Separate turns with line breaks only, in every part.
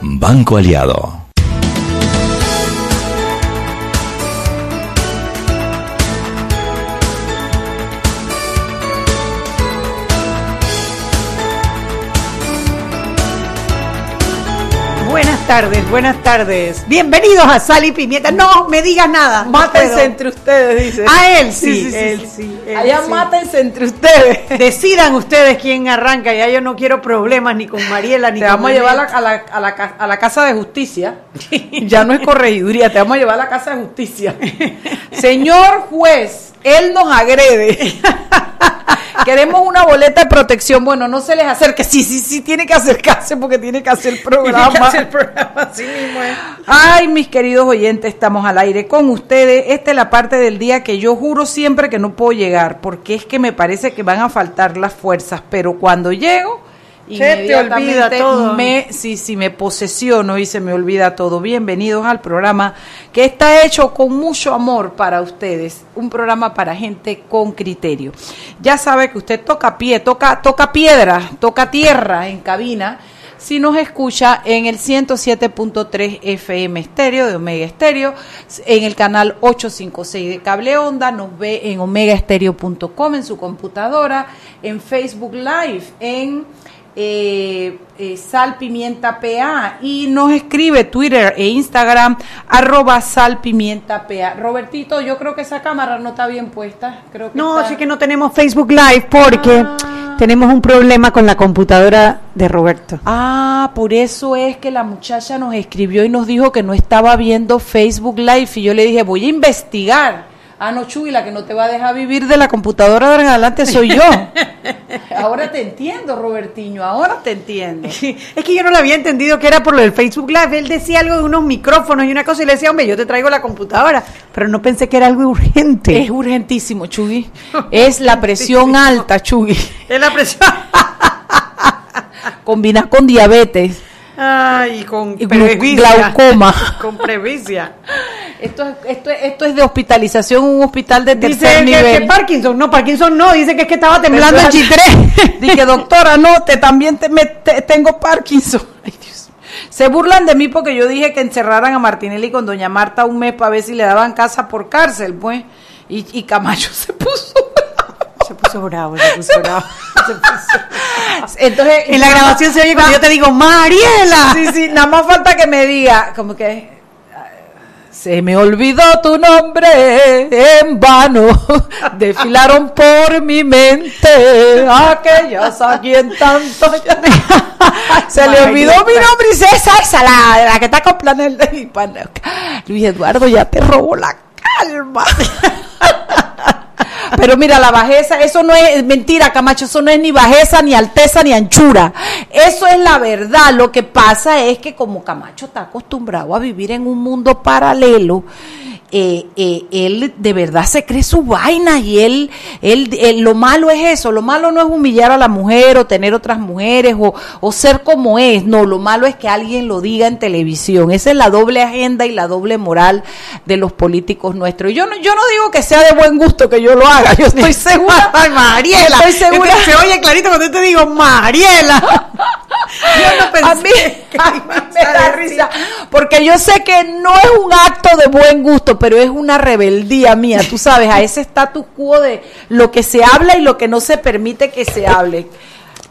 Banco Aliado.
Tardes, buenas tardes. Bienvenidos a Sal y Pimienta. No me digas nada.
Mátense entre ustedes, dice.
A él sí,
Sí, sí, sí,
él
sí.
sí, él
Allá mátense entre ustedes.
Decidan ustedes quién arranca. Ya yo no quiero problemas ni con Mariela ni
Te
con
vamos a llevar a la, a, la, a, la, ca- a la casa de justicia. Ya no es corregiduría, te vamos a llevar a la casa de justicia. Señor juez, él nos agrede. Queremos una boleta de protección. Bueno, no se les acerque. Sí, sí, sí, tiene que acercarse porque tiene que hacer programa.
Tiene que hacer programa mismo. ¿eh?
Ay, mis queridos oyentes, estamos al aire con ustedes. Esta es la parte del día que yo juro siempre que no puedo llegar, porque es que me parece que van a faltar las fuerzas, pero cuando llego,
Se te olvida
inmediatamente
todo.
me, sí, sí, me posesiono y se me olvida todo. Bienvenidos al programa que está hecho con mucho amor para ustedes, un programa para gente con criterio. Ya sabe que usted toca pie, toca, toca piedra, toca tierra en cabina si nos escucha en el 107.3 FM estéreo de Omega Estéreo, en el canal 856 de Cable Onda, nos ve en omegaestereo.com en su computadora, en Facebook Live, en eh, eh, Sal Pimienta PA y nos escribe Twitter e Instagram arroba Sal Pimienta PA. Robertito, yo creo que esa cámara no está bien puesta. Creo que
No,
está-
sí que no tenemos Facebook Live porque
Ah.
tenemos un problema con la computadora de Roberto.
Ah, por eso es que la muchacha nos escribió y nos dijo que no estaba viendo Facebook Live y yo le dije, voy a investigar. Ah, no, Chuy, la que no te va a dejar vivir de la computadora de adelante soy yo. ahora te entiendo, Robertiño, ahora te entiendo.
Es que yo no lo había entendido que era por lo del Facebook Live. Él decía algo de unos micrófonos y una cosa y le decía, hombre, yo te traigo la computadora. Pero no pensé que era algo urgente.
Es urgentísimo, Chuy. Es la presión alta, Chuy.
Es la presión.
Combinada con diabetes.
Ay, con
Y
previcia.
glaucoma.
Con previcia.
Esto es, esto, es- esto es de hospitalización, un hospital de
Dice
tercer nivel.
que Parkinson. No, Parkinson no. Dice que es que estaba temblando el
Temblando.
chitré.
Dije, doctora, no, te, también te, me- te- tengo Parkinson. Ay, Dios. Se burlan de mí porque yo dije que encerraran a Martinelli con doña Marta un mes para ver si le daban casa por cárcel, pues. Y, y Camacho se puso.
Se puso bravo, se puso bravo. Se puso-
Entonces,
En la grabación se oye cuando yo te digo, Mariela.
Sí, sí, nada más falta que me diga, como que. Se me olvidó tu nombre en vano, desfilaron por mi mente aquellas a quien tanto Se le olvidó mi nombre y César Salada, la que está con Planel de. Luis Eduardo ya te robó la calma. Pero mira, la bajeza, eso no es mentira, Camacho, eso no es ni bajeza, ni alteza, ni anchura. Eso es la verdad. Lo que pasa es que como Camacho está acostumbrado a vivir en un mundo paralelo, eh, eh, él de verdad se cree su vaina y él, él, él- lo malo es eso, lo malo no es humillar a la mujer o tener otras mujeres o, o ser como es, no, lo malo es que alguien lo diga en televisión, esa es la doble agenda y la doble moral de los políticos nuestros. Yo no, yo no digo que sea de buen gusto que yo lo haga, yo estoy segura,
Mariela.
estoy segura,
se oye clarito cuando yo te digo, Mariela. Yo no pensé
a mí,
que
a mí
ibas
me
a
da risa, porque yo sé que no es un acto de buen gusto, pero es una rebeldía mía, tú sabes, a ese status quo de lo que se habla y lo que no se permite que se hable.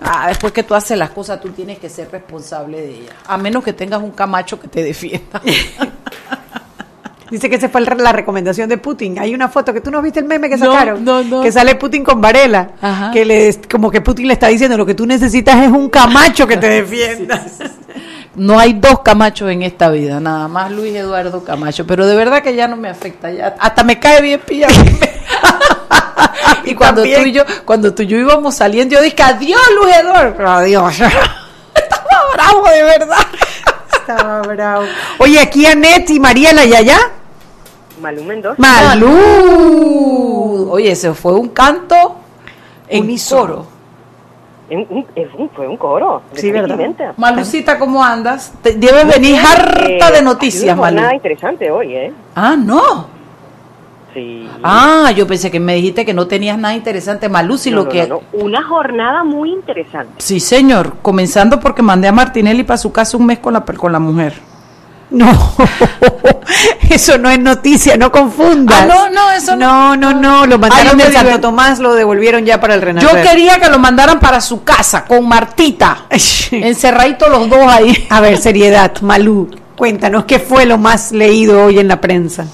Ah, después que tú haces las cosas, tú tienes que ser responsable de ellas, a menos que tengas un camacho que te defienda.
Dice que esa fue la recomendación de Putin. Hay una foto que tú no viste el meme que sacaron.
no, no.
Que sale Putin con Varela.
Ajá.
Que le, como que Putin le está diciendo, lo que tú necesitas es un camacho que te defienda.
No hay dos Camachos en esta vida, nada más Luis Eduardo Camacho, pero de verdad que ya no me afecta, ya hasta me cae bien pilla. y cuando
también.
tú y yo, cuando tú y yo íbamos saliendo, yo dije, adiós Luis Eduardo, adiós. Estaba bravo de verdad.
Estaba bravo. Oye, aquí Anet y Mariela y allá.
Malú Mendoza.
Malú. Oye, ese fue un canto en
Unísono.
coro.
En- un- fue un coro.
Sí, ¿verdad?
Malucita, ¿cómo andas? Te- debes venir harta
Eh,
de noticias, Malú.
interesante hoy, ¿eh?
Ah, no.
Sí.
Ah, yo pensé que me dijiste que no tenías nada interesante, Malusi,
No,
lo
no,
que...
no, no. Una jornada muy interesante.
Sí, señor, comenzando porque mandé a Martinelli para su casa un mes con la, con la mujer.
No, eso no es noticia, no confundas.
Ah, no, no, eso
no. No, no, no, lo mandaron
yo
de Santo Tomás, lo devolvieron ya para el
Yo
Renacer.
quería que lo mandaran para su casa con Martita, encerraditos los dos ahí.
A ver, seriedad, Malú, cuéntanos qué fue lo más leído hoy en la prensa.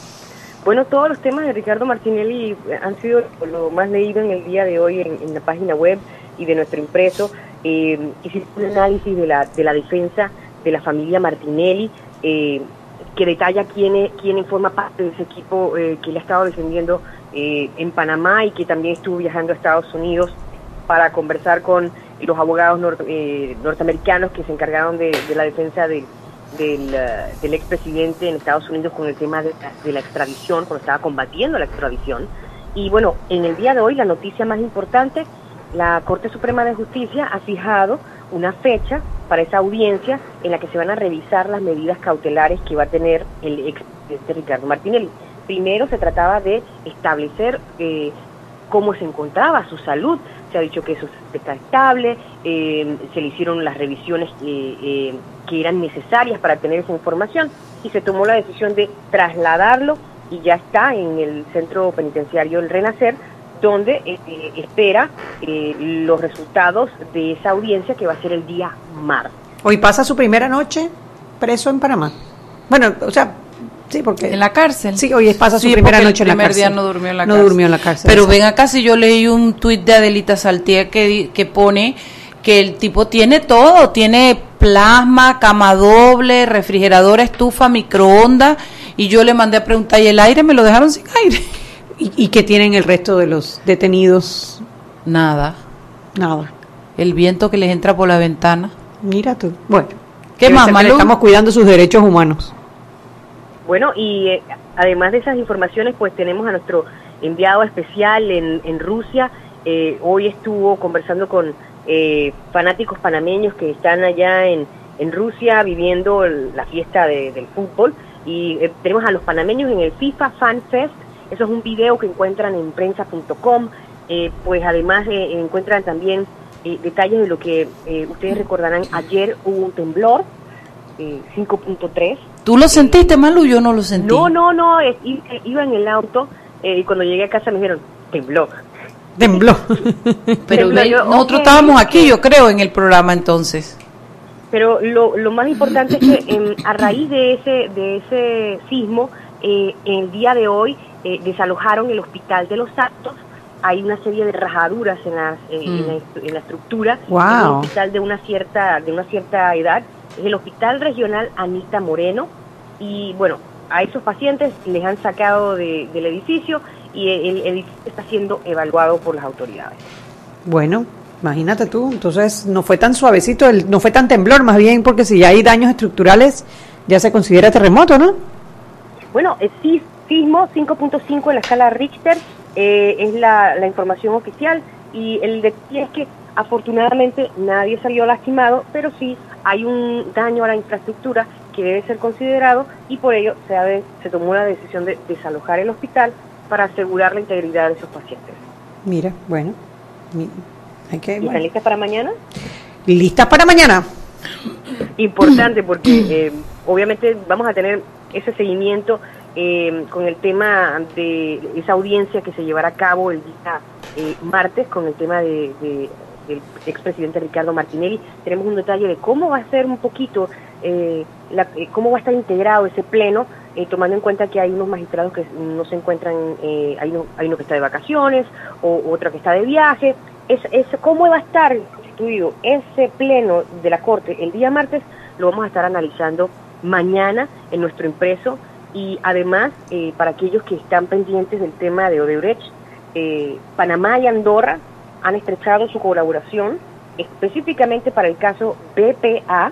Bueno, todos los temas de Ricardo Martinelli han sido lo más leído en el día de hoy en, en la página web y de nuestro impreso. Eh, hicimos un análisis de la, de la defensa de la familia Martinelli, eh, que detalla quién, quién forma parte de ese equipo eh, que le ha estado defendiendo eh, en Panamá y que también estuvo viajando a Estados Unidos para conversar con los abogados eh, norteamericanos que se encargaron de, la defensa de- del, eh, del expresidente en Estados Unidos con el tema de la extradición, cuando estaba combatiendo la extradición. Y bueno, en el día de hoy la noticia más importante, la Corte Suprema de Justicia ha fijado una fecha para esa audiencia en la que se van a revisar las medidas cautelares que va a tener el expresidente Ricardo Martinelli. Primero se trataba de establecer eh, cómo se encontraba su salud. Se ha dicho que eso está estable, eh, se le hicieron las revisiones eh, eh, que eran necesarias para tener esa información y se tomó la decisión de trasladarlo y ya está en el centro penitenciario El Renacer, donde eh, eh, espera eh, los resultados de esa audiencia que va a ser el día martes.
Hoy pasa su primera noche preso en Panamá. Bueno, o sea, sí, porque...
En la cárcel.
Sí, hoy pasa su
Sí,
primera noche en la
El primer
cárcel.
día no durmió en la
No
cárcel.
durmió en la cárcel.
Pero ven acá, si yo leí un tuit de Adelita Saltier que, di- que pone que el tipo tiene todo, tiene plasma, cama doble, refrigerador, estufa, microondas, y yo le mandé a preguntar, ¿y el aire me lo dejaron sin aire?
¿Y, y qué tienen el resto de los detenidos?
Nada.
Nada.
El viento que les entra por la ventana.
Mira tú. Bueno.
¿Qué más, Malú?
Estamos cuidando sus derechos humanos.
Bueno, y eh, además de esas informaciones, pues tenemos a nuestro enviado especial en, en Rusia. Eh, hoy estuvo conversando con eh, fanáticos panameños que están allá en, en Rusia viviendo el- la fiesta de- del fútbol. Y eh, tenemos a los panameños en el FIFA Fan Fest. Eso es un video que encuentran en prensa.com. Eh, pues además eh, encuentran también eh, detalles de lo que eh, ustedes recordarán. Ayer hubo un temblor, eh, 5.3.
¿Tú lo sentiste, Malu? Yo no lo sentí.
No, no, no, iba en el auto eh, y cuando llegué a casa me dijeron, tembló.
Tembló.
Pero
Tembló,
ve-
yo,
nosotros estábamos aquí, yo creo, en el programa entonces.
Pero lo, lo más importante es que em, a raíz de ese, de ese sismo, eh, el día de hoy eh, desalojaron el hospital de los Santos. Hay una serie de rajaduras en, las, eh, en, la, en la estructura.
Wow.
Es un hospital de una cierta, de una cierta edad. Es el Hospital Regional Anita Moreno. Y bueno, a esos pacientes les han sacado de- del edificio y el, el edificio está siendo evaluado por las autoridades.
Bueno, imagínate tú, entonces no fue tan suavecito, el- no fue tan temblor, más bien porque si ya hay daños estructurales, ya se considera terremoto, ¿no?
Bueno, el sis- sismo 5.5 en la escala Richter eh, es la, la información oficial y el detalle es que afortunadamente nadie salió lastimado, pero sí hay un daño a la infraestructura que debe ser considerado y por ello se, ha de- se tomó la decisión de desalojar el hospital para asegurar la integridad de esos pacientes.
Mira, bueno, mi- hay que,
¿Y ¿Están
bueno.
listas para mañana?
¿Listas para mañana?
importante porque eh, obviamente vamos a tener ese seguimiento eh, con el tema de esa audiencia que se llevará a cabo el día eh, martes con el tema de, de- del expresidente Ricardo Martinelli. Tenemos un detalle de cómo va a ser un poquito, eh, la- eh, cómo va a estar integrado ese pleno, tomando en cuenta que hay unos magistrados que no se encuentran, hay, uno, hay uno que está de vacaciones o otro que está de viaje. Es, ¿Cómo va a estar constituido ese pleno de la Corte el día martes? Lo vamos a estar analizando mañana en nuestro impreso y además eh, para aquellos que están pendientes del tema de Odebrecht, eh, Panamá y Andorra han estrechado su colaboración específicamente para el caso BPA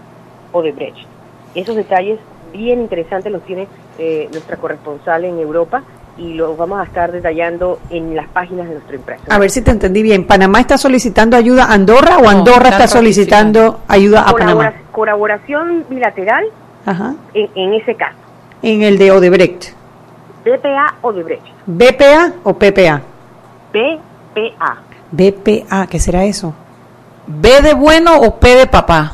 Odebrecht. Esos detalles bien interesantes los tiene eh, nuestra corresponsal en Europa y los vamos a estar detallando en las páginas de nuestro impreso.
A ver si te entendí bien. ¿Panamá está solicitando ayuda a Andorra o
No,
Andorra está solicitando ayuda a
Colabora-
Panamá?
colaboración bilateral
Ajá.
en, en ese caso.
En el de Odebrecht.
BPA o de Brecht.
¿BPA o PPA?
BPA.
BPA, ¿qué será eso?
¿B de bueno o P de papá?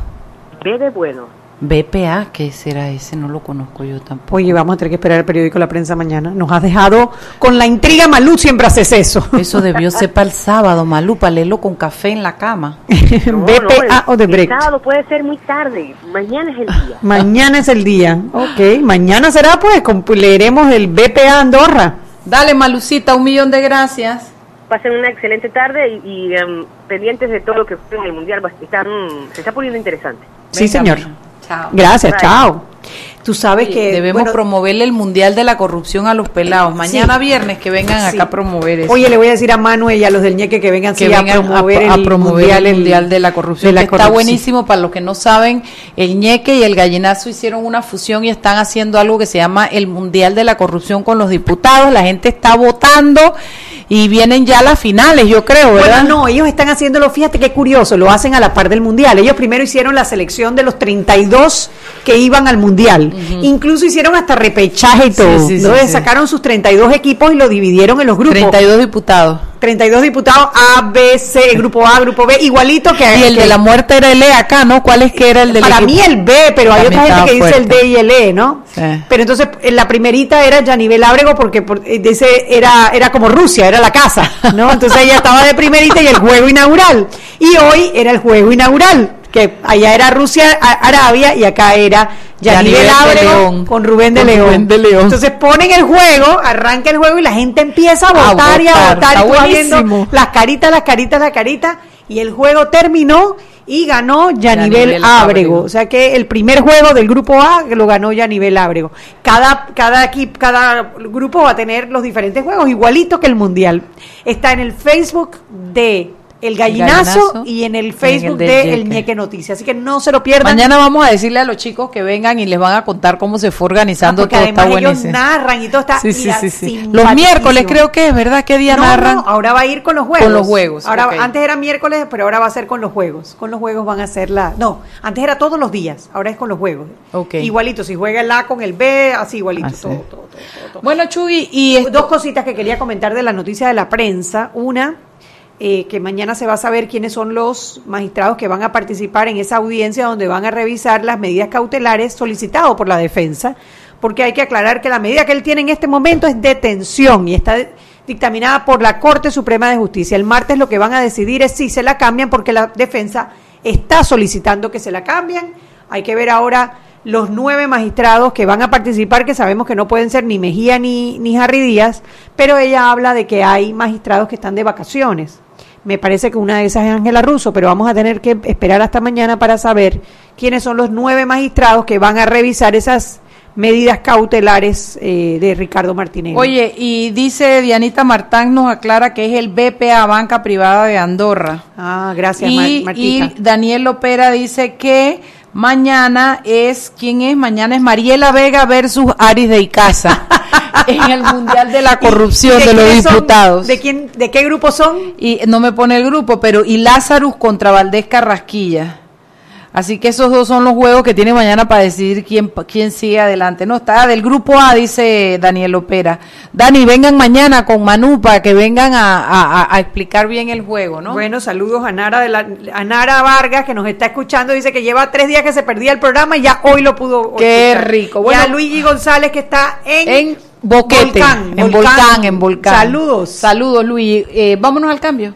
B de bueno.
BPA, ¿qué será ese? No lo conozco yo tampoco.
Oye, vamos a tener que esperar el periódico La Prensa mañana. Nos has dejado con la intriga, Malú, siempre haces eso.
Eso debió ser para el sábado, Malú, para leerlo con café en la cama.
No,
BPA
no,
o
el-
de
El
Brecht.
sábado puede ser muy tarde. Mañana es el día.
Mañana es el día. Ok, mañana será pues, con- leeremos el BPA Andorra.
Dale, Malucita, un millón de gracias.
Pasen una excelente tarde y, y, em, pendientes de todo lo que fue en el Mundial. va- se está poniendo interesante.
Sí,
Venga,
señor.
Chao.
Gracias, chao. Tú sabes que
debemos
bueno,
promoverle el Mundial de la Corrupción a los pelados. Mañana
Sí.
viernes que vengan
Sí.
acá a promover eso.
Oye, le voy a decir a Manuel y a los del ñeque que vengan,
que
sí,
vengan
a promover,
a,
el,
promover
mundial,
el Mundial de la Corrupción,
de la
que está
corrupción.
buenísimo. Para los que no saben, el ñeque y el gallinazo hicieron una fusión y están haciendo algo que se llama el Mundial de la Corrupción con los diputados. La gente está votando y vienen ya las finales, yo creo, ¿verdad?
Bueno, no, ellos están haciéndolo, fíjate qué curioso, lo hacen a la par del Mundial. Ellos primero hicieron la selección de los 32 que iban al Mundial. Incluso hicieron hasta repechaje y todo.
sí, sí,
Entonces
sí.
sacaron sus 32 equipos y lo dividieron en los grupos.
32 diputados.
32 diputados A, B, C, grupo A, grupo B, igualito que
Y el
que-
de la muerte era el E acá, ¿no? ¿Cuál es que era el de
Para mí el B, pero hay otra gente que dice el. D y el E, ¿no?
Sí.
Pero entonces en la primerita era Yanivel Ábrego porque por- eh, ese era era como Rusia, era la casa, ¿no? Entonces ella estaba de primerita y el juego inaugural. Y hoy era el juego inaugural, que allá era Rusia, Arabia y acá era
de
Ábrego con Rubén de,
Con
León.
Rubén de León.
Entonces ponen el juego, arranca el juego y la gente empieza a
A
votar y a
votar.
y tú vas viendo las caritas, las caritas, las caritas y el juego terminó y ganó Yanivel
Yanivel
Ábrego.
Ábrego.
O sea que el primer juego del grupo A lo ganó Yanivel Ábrego. Cada, cada equipo, cada grupo va a tener los diferentes juegos, igualito que el mundial. Está en el Facebook de El Gallinazo,
Gallinazo
y en el
en
Facebook
el
de El
Ñeque.
Noticias. Así que no se lo pierdan.
Mañana vamos a decirle a los chicos que vengan y les van a contar cómo se fue organizando
porque
todo. Está
ellos
buenísimo.
narran y todo está
Sí, sí, sí, sí. Los miércoles creo que es, ¿verdad? ¿Qué día
No,
narran?
no, ahora va a ir con los juegos.
Con los juegos,
Ahora. Antes era miércoles, pero ahora va a ser con los juegos. Con los juegos van a ser la... No, antes era todos los días, ahora es con los juegos.
Ok.
Igualito, si juega el A con el B, así igualito,
Así.
todo, todo, todo, todo, todo.
Bueno, Chugui, y esto-
Dos cositas que quería comentar de la noticia de la prensa. Una, eh, que mañana se va a saber quiénes son los magistrados que van a participar en esa audiencia donde van a revisar las medidas cautelares solicitadas por la defensa, porque hay que aclarar que la medida que él tiene en este momento es detención y está dictaminada por la Corte Suprema de Justicia. El martes lo que van a decidir es si se la cambian porque la defensa está solicitando que se la cambien. Hay que ver ahora los nueve magistrados que van a participar, que sabemos que no pueden ser ni Mejía ni, ni Díaz, pero ella habla de que hay magistrados que están de vacaciones. Me parece que una de esas es Ángela Russo, pero vamos a tener que esperar hasta mañana para saber quiénes son los nueve magistrados que van a revisar esas medidas cautelares eh, de Ricardo Martínez.
Oye, y dice Dianita Martán nos aclara que es el BPA, Banca Privada de Andorra.
Ah, gracias,
y, y. Daniel Lopera dice que mañana es, ¿quién es? Mañana es Mariela Vega versus Aris de Icaza en el Mundial de la Corrupción
¿Y
de, los
son?
Diputados.
¿De, quién, ¿De qué grupo son?
Y no me pone el grupo, pero y Lazarus contra Valdés Carrasquilla. Así que esos dos son los juegos que tiene mañana para decidir quién, quién sigue adelante. No, está del grupo A, dice Daniel Opera. Dani, vengan mañana con Manu para que vengan a, a- a explicar bien el juego, ¿no?
Bueno, saludos a Nara, de la, a Nara Vargas que nos está escuchando. Dice que lleva tres días que se perdía el programa y ya hoy lo pudo.
Qué
escuchar.
rico.
y
Bueno,
a Luigi González que está en,
en Boquete,
Volcán,
en
Volcán.
Volcán, en Volcán.
Saludos.
Saludos, Luis. Eh, vámonos al cambio.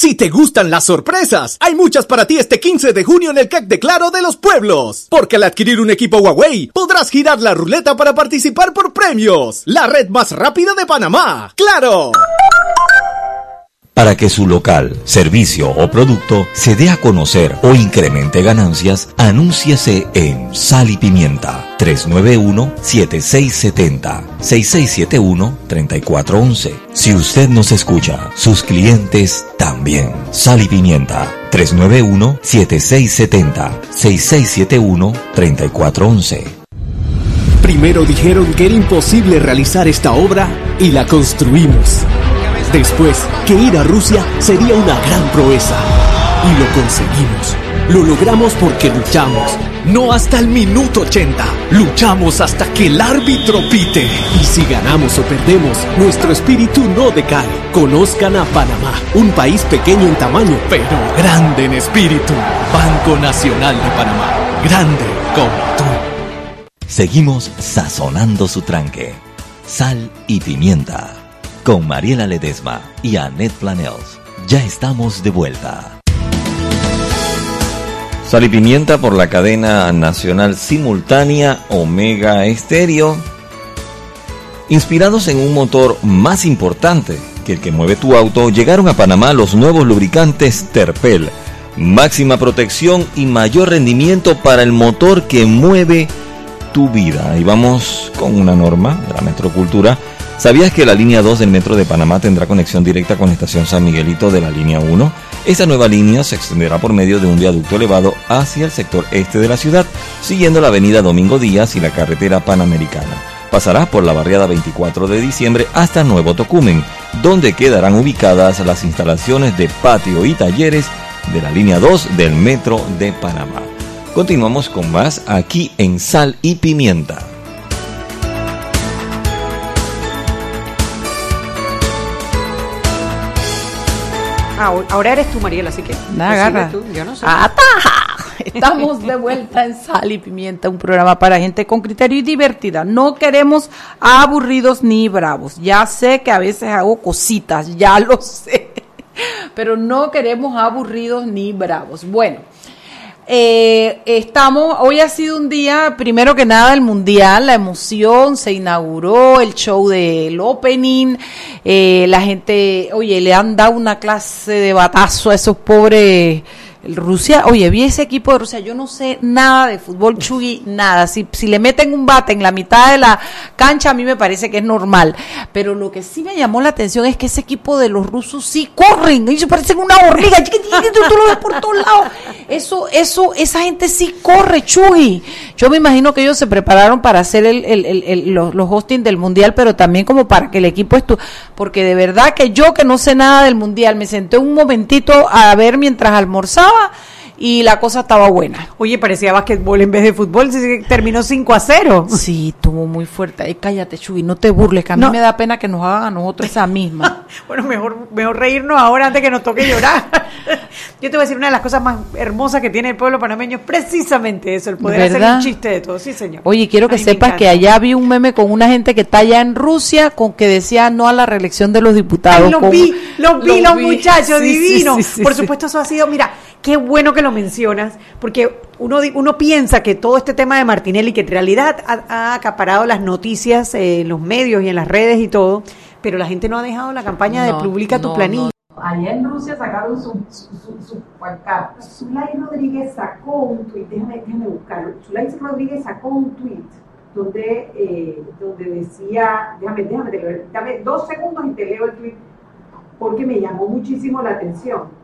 Si te gustan las sorpresas, hay muchas para ti este 15 de junio en el CAC de Claro de los Pueblos. Porque al adquirir un equipo Huawei, podrás girar la ruleta para participar por premios. La red más rápida de Panamá. ¡Claro!
Para que su local, servicio o producto se dé a conocer o incremente ganancias, anúnciese en Sal y Pimienta 391-7670-6671-3411. Si usted nos escucha, sus clientes también. Sal y Pimienta 391-7670-6671-3411.
Primero dijeron que era imposible realizar esta obra y la construimos. Después, que ir a Rusia sería una gran proeza. Y lo conseguimos. Lo logramos porque luchamos. No hasta el minuto 80. Luchamos hasta que el árbitro pite. Y si ganamos o perdemos, nuestro espíritu no decae. Conozcan a Panamá, un país pequeño en tamaño, pero grande en espíritu. Banco Nacional de Panamá. Grande como tú.
Seguimos sazonando su tranque. Sal y pimienta con Mariela Ledesma y Annette Planels. Ya estamos de vuelta. Sal y pimienta por la cadena nacional simultánea Omega Estéreo. Inspirados en un motor más importante que el que mueve tu auto, llegaron a Panamá los nuevos lubricantes Terpel. Máxima protección y mayor rendimiento para el motor que mueve tu vida. Y vamos con una norma de la Metrocultura ¿Sabías que la línea 2 del Metro de Panamá tendrá conexión directa con la estación San Miguelito de la línea 1? Esta nueva línea se extenderá por medio de un viaducto elevado hacia el sector este de la ciudad, siguiendo la avenida Domingo Díaz y la carretera panamericana. Pasará por la barriada 24 de diciembre hasta Nuevo Tocumen, donde quedarán ubicadas las instalaciones de patio y talleres de la línea 2 del Metro de Panamá. Continuamos con más aquí en Sal y Pimienta.
Ah, ahora eres tú, Mariela, así que.
Nada, agarra.
Tú, yo no sé.
Estamos de vuelta en Sal y Pimienta, un programa para gente con criterio y divertida. No queremos aburridos ni bravos. Ya sé que a veces hago cositas, ya lo sé. Pero no queremos aburridos ni bravos. Bueno. Eh, estamos, hoy ha sido un día, primero que nada, el mundial, la emoción, se inauguró el show del opening, eh, la gente, oye, le han dado una clase de batazo a esos pobres Rusia, oye, vi ese equipo de Rusia, yo no sé nada de fútbol, Chugi, nada. Si, si le meten un bate en la mitad de la cancha, a mí me parece que es normal. Pero lo que sí me llamó la atención es que ese equipo de los rusos sí corren, ellos parecen una hormiga, tú lo ves por todos lados. Eso, eso, esa gente sí corre, Chugi. Yo me imagino que ellos se prepararon para hacer el, el, el, los, los hosting del mundial, pero también como para que el equipo estuviera, porque de verdad que yo que no sé nada del mundial, me senté un momentito a ver mientras almorzaba y la cosa estaba buena.
Oye, parecía basquetbol en vez de fútbol, terminó 5 a 0.
Sí, estuvo muy fuerte. Ay, cállate, Chuy, no te burles, que a mí me da pena que nos hagan a nosotros esa misma.
bueno, mejor, mejor reírnos ahora antes que nos toque llorar. Yo te voy a decir una de las cosas más hermosas que tiene el pueblo panameño es precisamente eso, el poder hacer un chiste de todo. Sí, señor.
Oye, quiero que sepas que allá vi un meme con una gente que está allá en Rusia con que decía no a la reelección de los diputados.
los vi, los vi, los, muchachos divinos. Por supuesto, eso ha sido, mira, qué bueno que lo mencionas, porque uno, uno piensa que todo este tema de Martinelli, que en realidad ha, acaparado las noticias en los medios y en las redes y todo, pero la gente no ha dejado la campaña de publica tu planilla.
Allá en Rusia sacaron su, su, su,
Zulay Rodríguez sacó un tuit, déjame, déjame buscarlo. Zulay Rodríguez sacó un tuit donde, eh, donde decía, déjame, déjame, dame dos segundos y te leo el tuit porque me llamó muchísimo la atención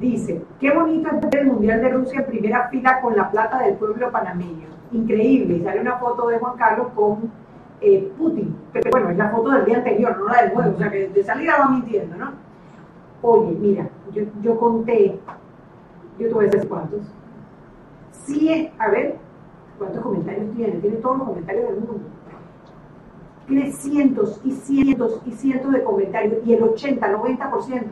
Dice, qué bonito es ver el Mundial de Rusia en primera fila con la plata del pueblo panameño. Increíble. Y sale una foto de Juan Carlos con eh, Putin. Pero bueno, es la foto del día anterior, no la del nuevo. O sea que de salida va mintiendo, ¿no? Oye, mira, yo, yo conté, yo a decir cuántos. Sí, a ver, ¿cuántos comentarios tiene? Tiene todos los comentarios del mundo. Tiene cientos y cientos y cientos de comentarios y el 80, 90%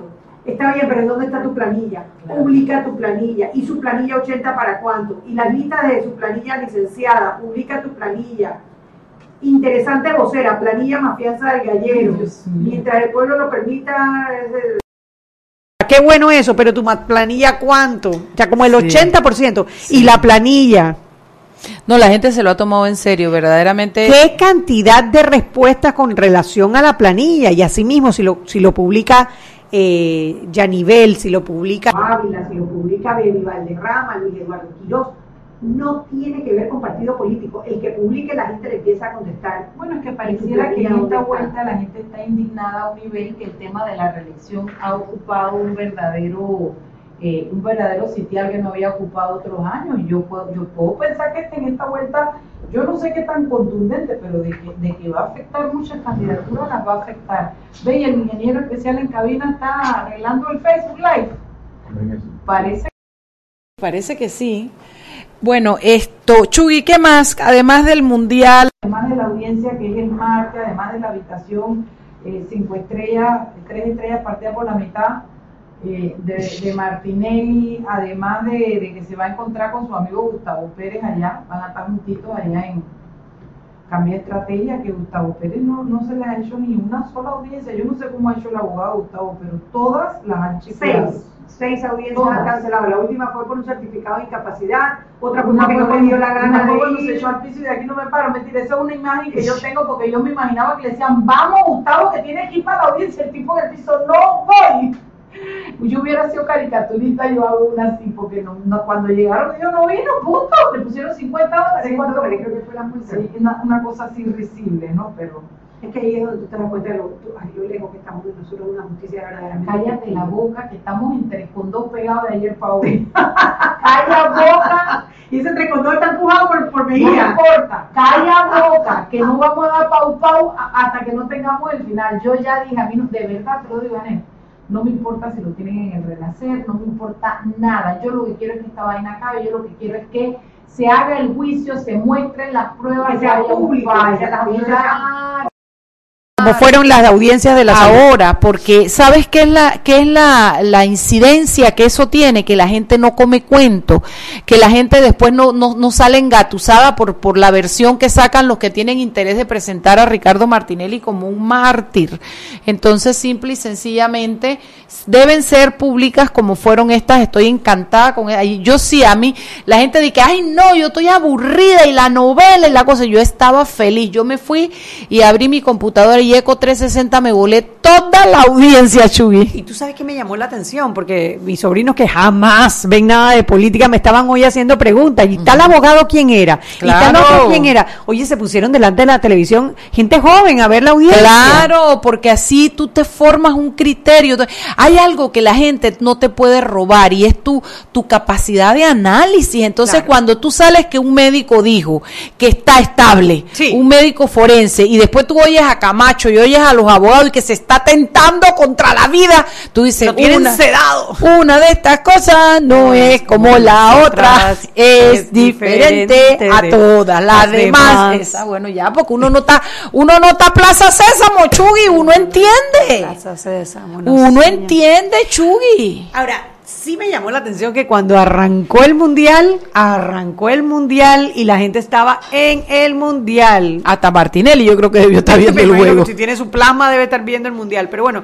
Está bien, pero ¿dónde está tu planilla? Publica tu planilla. ¿Y su planilla 80 para cuánto? Y la lista de su planilla licenciada, publica tu planilla. Interesante vocera, planilla más fianza del gallero. Mientras el pueblo lo permita... Qué bueno eso, pero tu planilla cuánto? O sea, como el 80%. Y la planilla...
No, la gente se lo ha tomado en serio, verdaderamente.
¿Qué cantidad de respuestas con relación a la planilla? Y asimismo, si lo, si lo publica eh, Yanivel, si lo publica Ávila, si lo publica Baby Valderrama, Luis Eduardo Quiroz, no tiene que ver con partido político. El que publique la gente le empieza a contestar.
Bueno, es que pareciera que en esta vuelta la gente está indignada a un nivel que el tema de la reelección ha ocupado un verdadero eh, un verdadero sitial que no había ocupado otros años. Y yo puedo, yo puedo pensar que en esta vuelta, yo no sé qué tan contundente, pero de que, de que va a afectar muchas candidaturas, las va a afectar. Ve, y el ingeniero especial en cabina está arreglando el Facebook Live. Parece, parece que sí. Bueno, esto, Chugui, ¿qué más? Además del Mundial. Además de la audiencia que es el martes, además de la habitación eh, cinco estrellas, tres estrellas partidas por la mitad eh, de, Martinelli, además de, que se va a encontrar con su amigo Gustavo Pérez allá, van a estar juntitos allá en Cambia Estrategia, que Gustavo Pérez no, no se le ha hecho ni una sola audiencia. Yo no sé cómo ha hecho el abogado Gustavo, pero todas las han chequeado
seis audiencias han cancelado. La última fue por un certificado de incapacidad, otra fue porque no dio la gana.
Una cuando se echó al piso y de aquí no me paro. Mentira, esa es una imagen que yo tengo porque yo me imaginaba que le decían, vamos Gustavo, que tiene aquí para la audiencia. El tipo del piso, no voy. Yo hubiera sido caricaturista, yo hago una así, porque no, cuando llegaron yo no vino, punto. Le pusieron 50 dólares. creo que fue la multa. una, una cosa así risible, ¿no? Pero
es que ahí es donde tú te das cuenta de lo, lo lejos que estamos de nosotros una justicia verdaderamente.
Cállate la boca, que estamos en tres con dos pegados de ayer para hoy. Calla boca.
Y ese tres con dos está empujado por, por Mejía.
No importa, calla boca, que no vamos a dar pau pau hasta que no tengamos el final. Yo ya dije, a mí de verdad te lo digo, Anel, no me importa si lo tienen en el renacer, no me importa nada. Yo lo que quiero es que esta vaina acabe, yo lo que quiero es que se haga el juicio, se muestren las pruebas,
que sea público,
que
las
como fueron las audiencias de la ahora, porque sabes qué es la qué es la, la, incidencia que eso tiene, que la gente no come cuento, que la gente después no, no, no sale engatusada por, por la versión que sacan los que tienen interés de presentar a Ricardo Martinelli como un mártir. Entonces, simple y sencillamente deben ser públicas como fueron estas. Estoy encantada con Yo sí, a mí, la gente dice, ay no, yo estoy aburrida y la novela y la cosa. Yo estaba feliz. Yo me fui y abrí mi computadora y Eco 360 me volé toda la audiencia, Chugui.
Y tú sabes que me llamó la atención, porque mis sobrinos que jamás ven nada de política me estaban hoy haciendo preguntas. ¿Y tal abogado quién era? ¿Y tal otro quién era? Oye, se pusieron delante de la televisión gente joven a ver la audiencia.
Claro, porque así tú te formas un criterio. Hay algo que la gente no te puede robar y es tu, tu capacidad de análisis. Entonces, cuando tú sales que un médico dijo que está estable, un médico forense, y después tú oyes a Camacho y oyes a los abogados y que se está tentando contra la vida, tú dices,
una, sedado.
una de estas cosas no, es como la otra, es, diferente, a todas las, demás. Esa, bueno, ya, porque uno no está, uno no está Plaza Sésamo, Chugui, uno entiende.
Plaza Sésamo,
uno entiende, Chugui.
Ahora, sí me llamó la atención que cuando arrancó el mundial, arrancó el mundial y la gente estaba en el mundial.
Hasta Martinelli, yo creo que debió estar viendo el juego.
Si tiene su plasma, debe estar viendo el mundial. Pero bueno,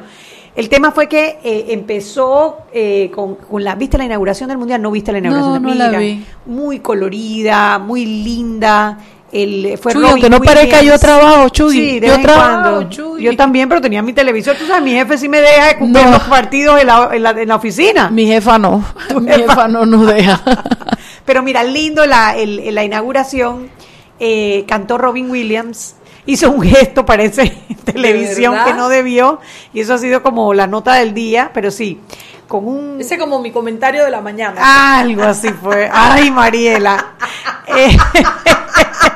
el tema fue que eh, empezó eh, con, la. ¿Viste la inauguración del mundial? No viste la inauguración
no, no la vi.
Muy colorida, muy linda el
fue Chuy, aunque no parezca yo trabajo, Chuy.
Sí, yo trabajo, Yo también, pero tenía mi televisor. Tú sabes, mi jefe sí me deja de cumplir los partidos en la, en, la, oficina.
Mi jefa no. Mi jefa, no nos deja.
pero mira, lindo la, el, la inauguración. Eh, cantó Robin Williams. Hizo un gesto, parece, televisión que no debió. Y eso ha sido como la nota del día, pero sí con un...
Ese como mi comentario de la mañana.
Algo así fue. Ay, Mariela. eh,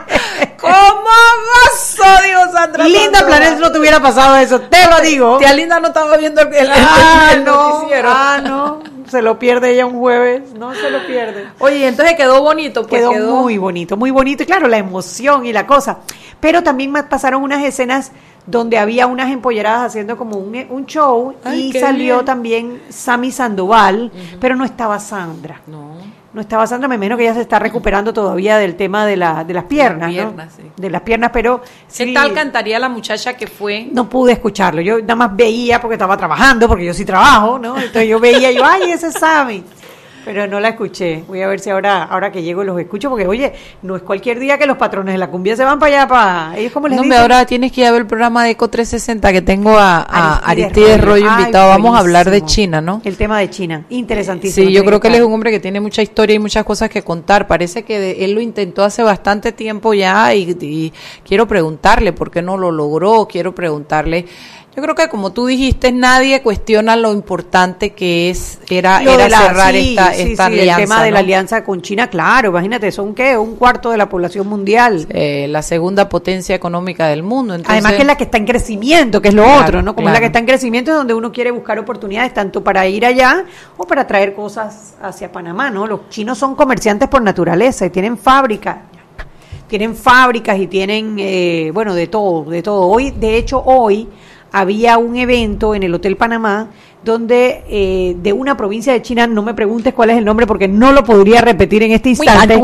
¿Cómo gozo, digo Sandra?
Linda Planet no te hubiera pasado eso, te lo digo.
Tía Linda no estaba viendo el, el,
ah, no, noticiero. Ah, no, se lo pierde ella un jueves, no se lo pierde.
Oye, entonces quedó bonito.
Pues quedó, muy bonito, muy bonito. Y claro, la emoción y la cosa. Pero también pasaron unas escenas donde había unas empolleradas haciendo como un, un show y salió también Sammy Sandoval, pero no estaba Sandra.
No
no estaba Sandra, me imagino que ella se está recuperando todavía del tema de, la, de las piernas,
de las
piernas,
sí.
De las piernas, pero...
¿Qué tal cantaría la muchacha que fue?
No pude escucharlo, yo nada más veía porque estaba trabajando, porque yo sí trabajo, ¿no? Entonces yo veía, yo, ay, ese es Sammy. Pero no la escuché. Voy a ver si ahora, ahora que llego los escucho, porque oye, no es cualquier día que los patrones de la cumbia se van para allá, para ellos como les
No,
dicen.
me ahora tienes que ir a ver el programa de Eco 360 que tengo a, a
Aristides
Aristides Rollo
Ay,
invitado. Vamos a hablar de. China, ¿no?
El tema de China, interesantísimo.
Sí, yo creo que él es un hombre que tiene mucha historia y muchas cosas que contar. Parece que de- él lo intentó hace bastante tiempo ya y, y quiero preguntarle por qué no lo logró. Quiero preguntarle. Yo creo que como tú dijiste, nadie cuestiona lo importante que es era,
la-
cerrar
sí,
esta,
sí,
esta
sí,
alianza.
El tema de la alianza con China, claro, imagínate, son qué, un cuarto de la población mundial.
Eh, la segunda potencia económica del mundo. Entonces,
Además que es la que está en crecimiento, que es lo
Claro,
otro, ¿no? Como es la que está en crecimiento es donde uno quiere buscar oportunidades tanto para ir allá o para traer cosas hacia Panamá, ¿no? Los chinos son comerciantes por naturaleza y tienen fábricas, tienen fábricas y tienen, eh, bueno, de todo, de todo. Hoy, de hecho, hoy había un evento en el Hotel Panamá donde eh, de una provincia de China, no me preguntes cuál es el nombre porque no lo podría repetir en este instante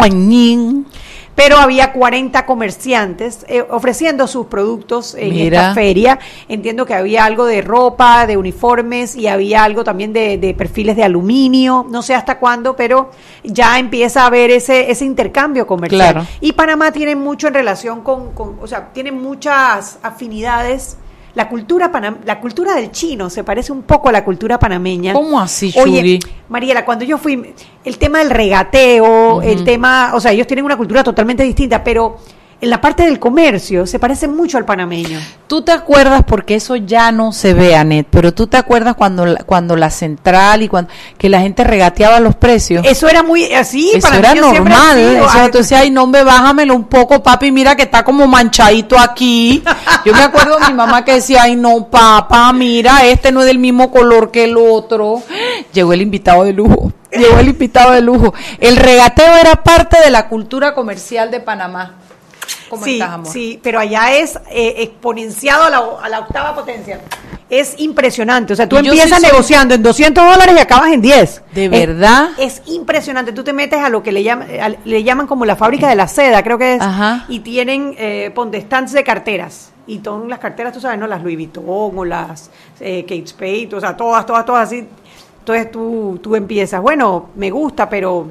pero había 40 comerciantes eh, ofreciendo sus productos en
Mira.
esta feria. Entiendo que había algo de ropa, de uniformes y había algo también de, de perfiles de aluminio, no sé hasta cuándo, pero ya empieza a haber ese, ese intercambio comercial.
Claro.
Y Panamá tiene mucho en relación con, con- o sea, tiene muchas afinidades. La cultura, panam- la cultura del chino se parece un poco a la cultura panameña.
¿Cómo así,
Oye? Mariela, cuando yo fui, el tema del regateo, el tema, o sea, ellos tienen una cultura totalmente distinta, pero en la parte del comercio se parece mucho al panameño.
Tú te acuerdas, porque eso ya no se ve, Anet, pero tú te acuerdas cuando la, cuando la central y cuando que la gente regateaba los precios.
Eso era muy así,
Eso era
siempre ha
normal. Eso
ay,
decías, ay, no me bájamelo un poco, papi, mira que está como manchadito aquí. Yo me acuerdo de mi mamá que decía, ay, no, papá, mira, este no es del mismo color que el otro. Llegó el invitado de lujo. Llegó el invitado de lujo. El regateo era parte de la cultura comercial de Panamá. ¿Cómo
sí, sí, pero allá es eh, exponenciado a la, a la octava potencia. Es impresionante. O sea, tú
sí
empiezas
soy-
negociando en 200 dólares y acabas en 10.
¿De
Es-
verdad?
Es, impresionante. Tú te metes a lo que le, llaman le llaman como la fábrica de la seda, creo que es.
Ajá.
Y tienen, eh, ponte, stands de carteras. Y son las carteras, tú sabes, ¿no? Las Louis Vuitton o las eh, Kate Spade, o sea, todas, todas, todas así. Entonces tú, tú empiezas, bueno, me gusta, pero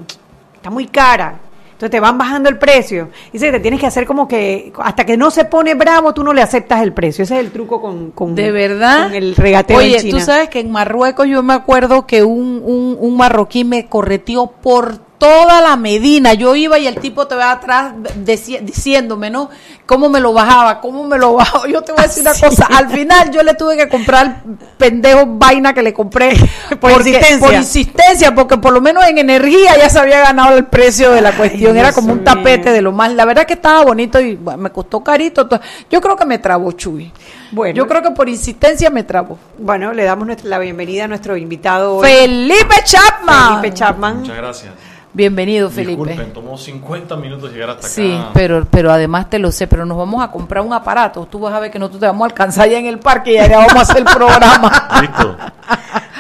está muy cara. Entonces te van bajando el precio. Dice que te tienes que hacer como que hasta que no se pone bravo, tú no le aceptas el precio. Ese es el truco con, con,
¿De verdad?
con el regateo
Oye,
en China.
tú sabes que en Marruecos yo me acuerdo que un, un, un marroquí me correteó por toda la Medina. Yo iba y el tipo te va atrás deci- diciéndome, ¿no? ¿Cómo me lo bajaba? ¿Cómo me lo bajaba? Yo te voy a decir una cosa. Al final yo le tuve que comprar pendejo vaina que le compré
Por
porque-
insistencia.
Por insistencia, porque por lo menos en energía ya se había ganado el precio de la cuestión. Era como un tapete de lo más. La verdad que estaba bonito y bueno, me costó carito. to- Yo creo que me trabó, Chuy.
Bueno.
Yo creo que por insistencia me trabó.
Bueno, le damos nuestra- la bienvenida a nuestro invitado hoy,
Felipe Chapman.
Felipe Chapman.
Muchas gracias.
Bienvenido, Felipe.
Disculpen, tomó 50 minutos llegar hasta
Sí,
acá.
pero, pero además te lo sé, pero nos vamos a comprar un aparato. Tú vas a ver que nosotros te vamos a alcanzar ya en el parque y allá vamos a hacer el programa.
Listo.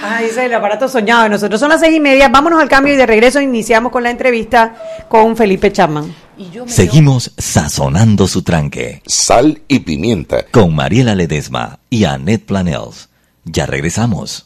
Ah, dice el aparato soñado. Nosotros son las seis y media. Vámonos al cambio y de regreso iniciamos con la entrevista con Felipe Chapman.
Y yo me
Seguimos sazonando su tranque
Sal y pimienta.
con Mariela Ledesma y Annette Planels. Ya regresamos.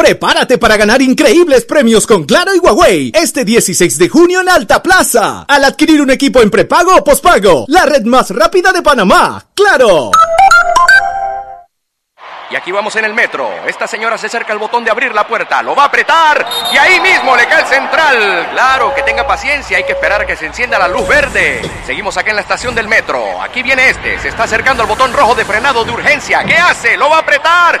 Prepárate para ganar increíbles premios con Claro y Huawei este 16 de junio en Alta Plaza. Al adquirir un equipo en prepago o pospago, la red más rápida de Panamá. ¡Claro!
Y aquí vamos en el metro. Esta señora se acerca al botón de abrir la puerta. Lo va a apretar. Y ahí mismo le cae el central. Claro, que tenga paciencia. Hay que esperar a que se encienda la luz verde. Seguimos acá en la estación del metro. Aquí viene este. Se está acercando al botón rojo de frenado de urgencia. ¿Qué hace? Lo va a apretar.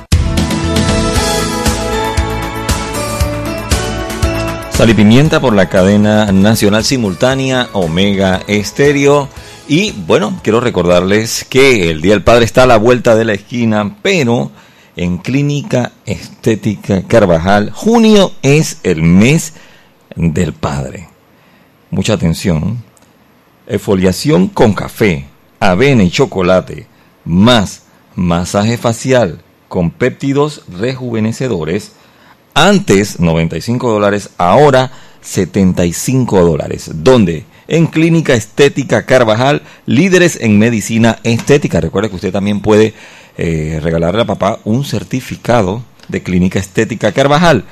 Sal y pimienta por la cadena nacional simultánea Omega Estéreo. Y bueno, quiero recordarles que el Día del Padre está a la vuelta de la esquina, pero en Clínica Estética Carvajal, junio es el mes del Padre. Mucha atención. Exfoliación con café, avena y chocolate, más masaje facial con péptidos rejuvenecedores. Antes 95 dólares, ahora 75 dólares. ¿Dónde? En Clínica Estética Carvajal, líderes en medicina estética. Recuerde que usted también puede eh, regalarle a papá un certificado de Clínica Estética Carvajal.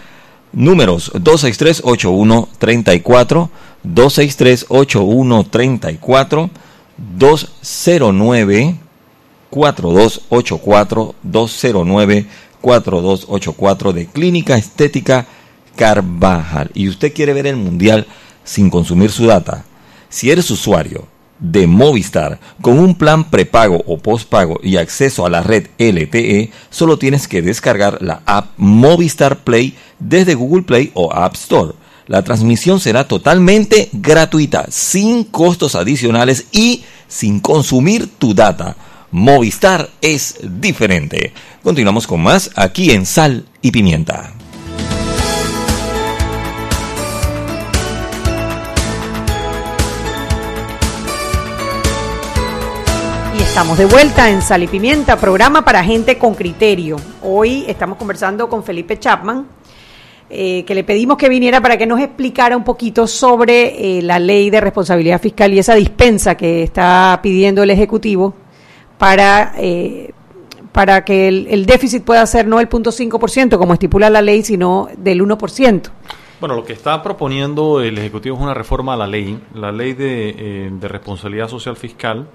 Números 263-8134, 263-8134, 209-4284, 209-4284 de Clínica Estética Carvajal. Y usted quiere ver el mundial sin consumir su data. Si eres usuario de Movistar con un plan prepago o postpago y acceso a la red LTE, solo tienes que descargar la app Movistar Play desde Google Play o App Store. La transmisión será totalmente gratuita, sin costos adicionales y sin consumir tu data. Movistar es diferente. Continuamos con más aquí en Sal y Pimienta.
Y estamos de vuelta en Sal y Pimienta, programa para gente con criterio. Hoy estamos conversando con Felipe Chapman, eh, que le pedimos que viniera para que nos explicara un poquito sobre eh, la ley de responsabilidad fiscal y esa dispensa que está pidiendo el Ejecutivo para, eh, para que el, déficit pueda ser no el 0.5% como estipula la ley, sino del 1%.
Bueno, lo que está proponiendo el Ejecutivo es una reforma a la ley, la ley de, eh, responsabilidad social fiscal.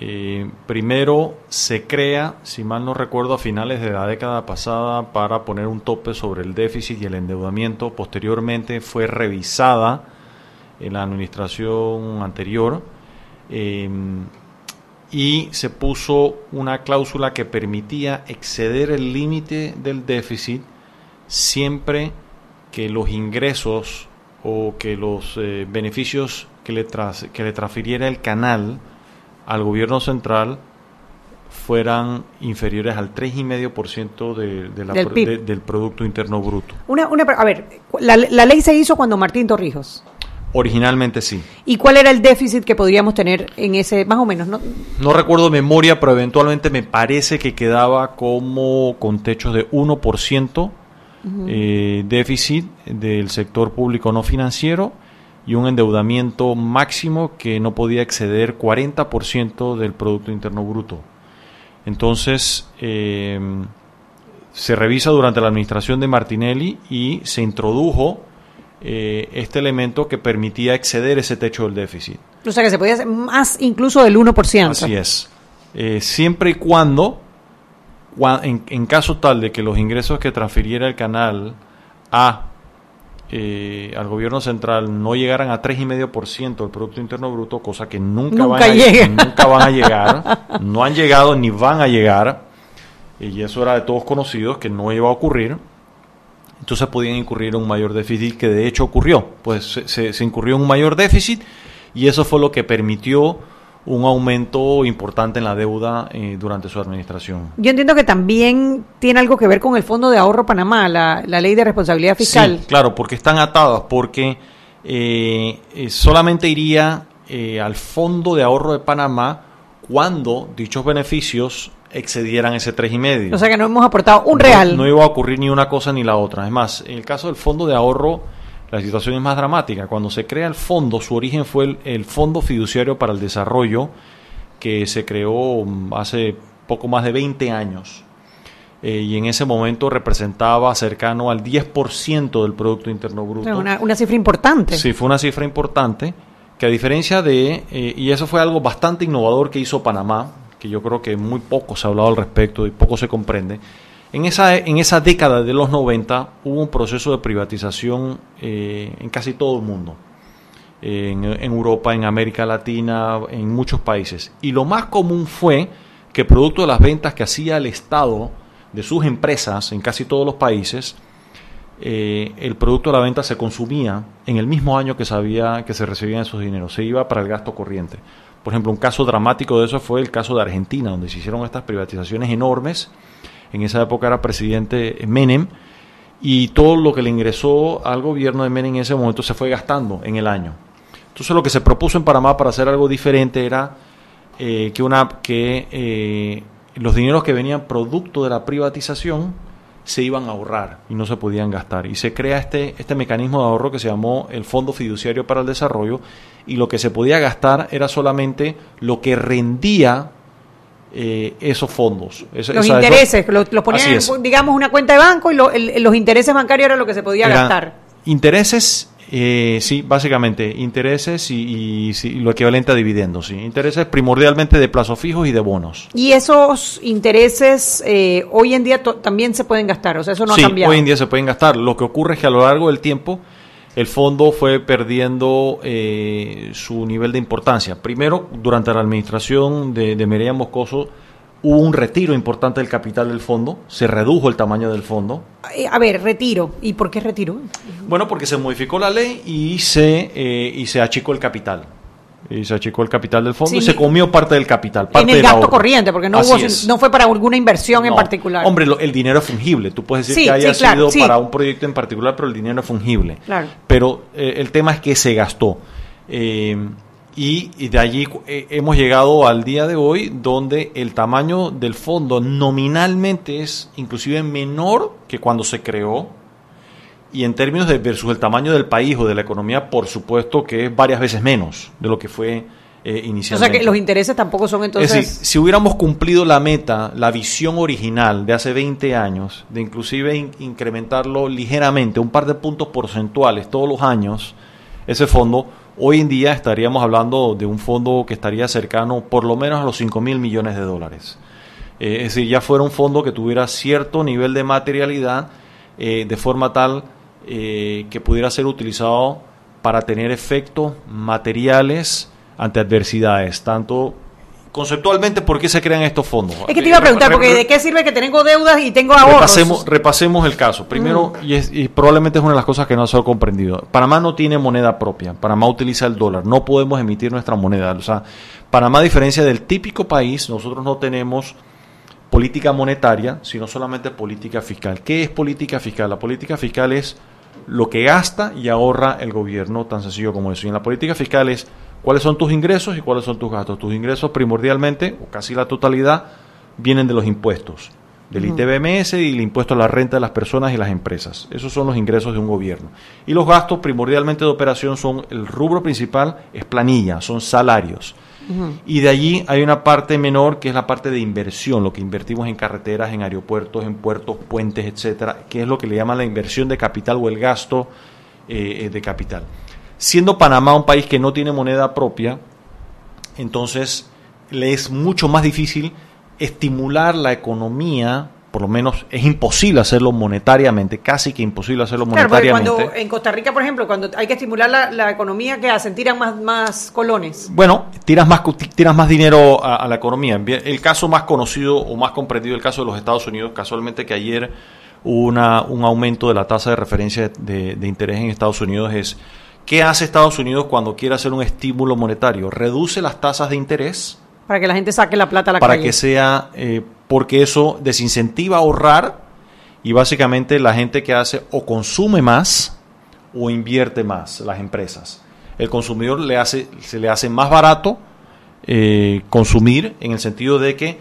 Eh, primero se crea, si mal no recuerdo, a finales de la década pasada para poner un tope sobre el déficit y el endeudamiento. Posteriormente fue revisada en la administración anterior y se puso una cláusula que permitía exceder el límite del déficit siempre que los ingresos o que los eh, beneficios que le, tras, que le transfiriera el canal al gobierno central fueran inferiores al 3,5% de, de la
Del
pro-
PIB.
de- del Producto Interno Bruto.
Una, una, a ver, la, la ley se hizo cuando Martín Torrijos.
Originalmente sí.
¿Y cuál era el déficit que podríamos tener en ese, más o menos? ¿no?
No recuerdo memoria, pero eventualmente me parece que quedaba como con techos de 1% eh, déficit del sector público no financiero y un endeudamiento máximo que no podía exceder 40% del Producto Interno Bruto. Entonces, eh, se revisa durante la administración de Martinelli y se introdujo eh, este elemento que permitía exceder ese techo del déficit.
O sea que se podía hacer más incluso del 1%.
Así es. Eh, siempre y cuando, cua- en, en caso tal de que los ingresos que transfiriera el canal a eh, al gobierno central no llegaran a 3,5% del Producto Interno Bruto, cosa que nunca,
Nunca
van, a,
llega.
nunca van a llegar, no han llegado ni van a llegar, y eso era de todos conocidos que no iba a ocurrir, entonces podían incurrir en un mayor déficit que de hecho ocurrió. Pues se, se- se incurrió en un mayor déficit y eso fue lo que permitió un aumento importante en la deuda eh, durante su administración.
Yo entiendo que también tiene algo que ver con el Fondo de Ahorro Panamá, la, la ley de responsabilidad fiscal.
Sí, claro, porque están atadas, porque eh, eh, solamente iría eh, al Fondo de Ahorro de Panamá cuando dichos beneficios excedieran ese tres y medio.
O sea que no hemos aportado un
No-
real.
No, iba a ocurrir ni una cosa ni la otra. Es más, en el caso del fondo de ahorro, la situación es más dramática. Cuando se crea el fondo, su origen fue el, el Fondo Fiduciario para el Desarrollo, que se creó mm, hace poco más de 20 años. eh, y en ese momento representaba cercano al 10% del Producto Interno Bruto.
Una, una cifra importante.
Sí, fue una cifra importante, que a diferencia de, eh, y eso fue algo bastante innovador que hizo Panamá, que yo creo que muy poco se ha hablado al respecto y poco se comprende, en esa, en esa década de los 90 hubo un proceso de privatización eh, en casi todo el mundo. En, Europa, en América Latina, en muchos países. Y lo más común fue que producto de las ventas que hacía el Estado de sus empresas en casi todos los países, eh, el producto de la venta se consumía en el mismo año que sabía que se recibían esos dineros, se iba para el gasto corriente. Por ejemplo, un caso dramático de eso fue el caso de Argentina, donde se hicieron estas privatizaciones enormes. En esa época era presidente Menem y todo lo que le ingresó al gobierno de Menem en ese momento se fue gastando en el año. Entonces lo que se propuso en Panamá para hacer algo diferente era eh, que, una, que eh, los dineros que venían producto de la privatización se iban a ahorrar y no se podían gastar. Y se crea este, este mecanismo de ahorro que se llamó el Fondo Fiduciario para el Desarrollo y lo que se podía gastar era solamente lo que rendía eh, esos fondos.
los intereses, los lo ponían en, digamos, una cuenta de banco y los intereses bancarios era lo que se podía gastar.
Intereses eh, sí, básicamente, intereses y, lo equivalente a dividendos. ¿sí? Intereses primordialmente de plazos fijos y de bonos.
¿Y esos intereses eh, hoy en día también se pueden gastar? O sea, eso no
sí,
ha cambiado.
hoy en día se pueden gastar. Lo que ocurre es que a lo largo del tiempo el fondo fue perdiendo eh, su nivel de importancia. Primero, durante la administración de, de Moscoso, hubo un retiro importante del capital del fondo, se redujo el tamaño del fondo.
Eh, a ver, retiro. ¿Y por qué retiro?
Bueno, porque se modificó la ley y se, eh, y se achicó el capital. Y se achicó el capital del fondo y se comió parte del capital. Parte
en el gasto corriente, porque no, hubo, no fue para alguna inversión en particular.
Hombre, el dinero es fungible. Tú puedes decir que haya sido para un proyecto en particular, pero el dinero es fungible.
Claro.
Pero eh, el tema es que se gastó. Eh, y, de allí eh, hemos llegado al día de hoy donde el tamaño del fondo nominalmente es inclusive menor que cuando se creó y en términos de versus el tamaño del país o de la economía por supuesto que es varias veces menos de lo que fue eh, inicialmente.
O sea que los intereses tampoco son entonces...
Es decir, si hubiéramos cumplido la meta, la visión original de hace 20 años, de inclusive incrementarlo ligeramente, un par de puntos porcentuales todos los años, ese fondo hoy en día estaríamos hablando de un fondo que estaría cercano por lo menos a los 5 mil millones de dólares. Eh, es decir, ya fuera un fondo que tuviera cierto nivel de materialidad eh, de forma tal eh, que pudiera ser utilizado para tener efectos materiales ante adversidades, tanto conceptualmente, ¿por qué se crean estos fondos?
Es que te iba a preguntar, porque ¿de qué sirve que tengo deudas y tengo ahorros?
Repasemos, repasemos el caso. Primero, mm. y, probablemente es una de las cosas que no se ha comprendido. Panamá no tiene moneda propia. Panamá utiliza el dólar. No podemos emitir nuestra moneda. O sea, Panamá, a diferencia del típico país, nosotros no tenemos política monetaria, sino solamente política fiscal. ¿Qué es política fiscal? La política fiscal es lo que gasta y ahorra el gobierno, tan sencillo como eso. Y en la política fiscal es cuáles son tus ingresos y cuáles son tus gastos. Tus ingresos primordialmente, o casi la totalidad, vienen de los impuestos, del ITBMS y el impuesto a la renta de las personas y las empresas. Esos son los ingresos de un gobierno. Y los gastos primordialmente de operación son, el rubro principal es planilla, son salarios. Y de allí hay una parte menor que es la parte de inversión, lo que invertimos en carreteras, en aeropuertos, en puertos, puentes, etcétera, que es lo que le llaman la inversión de capital o el gasto eh, de capital. Siendo Panamá un país que no tiene moneda propia, entonces le es mucho más difícil estimular la economía, por lo menos es imposible hacerlo monetariamente, casi que imposible hacerlo monetariamente.
cuando en Costa Rica, por ejemplo, cuando hay que estimular la, economía, ¿qué hacen? ¿Tiran más, más colones?
Bueno, tiras más, tiras más dinero a, la economía. El caso más conocido o más comprendido, el caso de los Estados Unidos, casualmente que ayer hubo una, un aumento de la tasa de referencia de, de interés en Estados Unidos, es ¿Qué hace Estados Unidos cuando quiere hacer un estímulo monetario? Reduce las tasas de interés.
Para que la gente saque la plata a la
para que sea, eh, porque eso desincentiva ahorrar y básicamente la gente que hace o consume más o invierte más, las empresas. El consumidor le hace, se le hace más barato eh, consumir en el sentido de que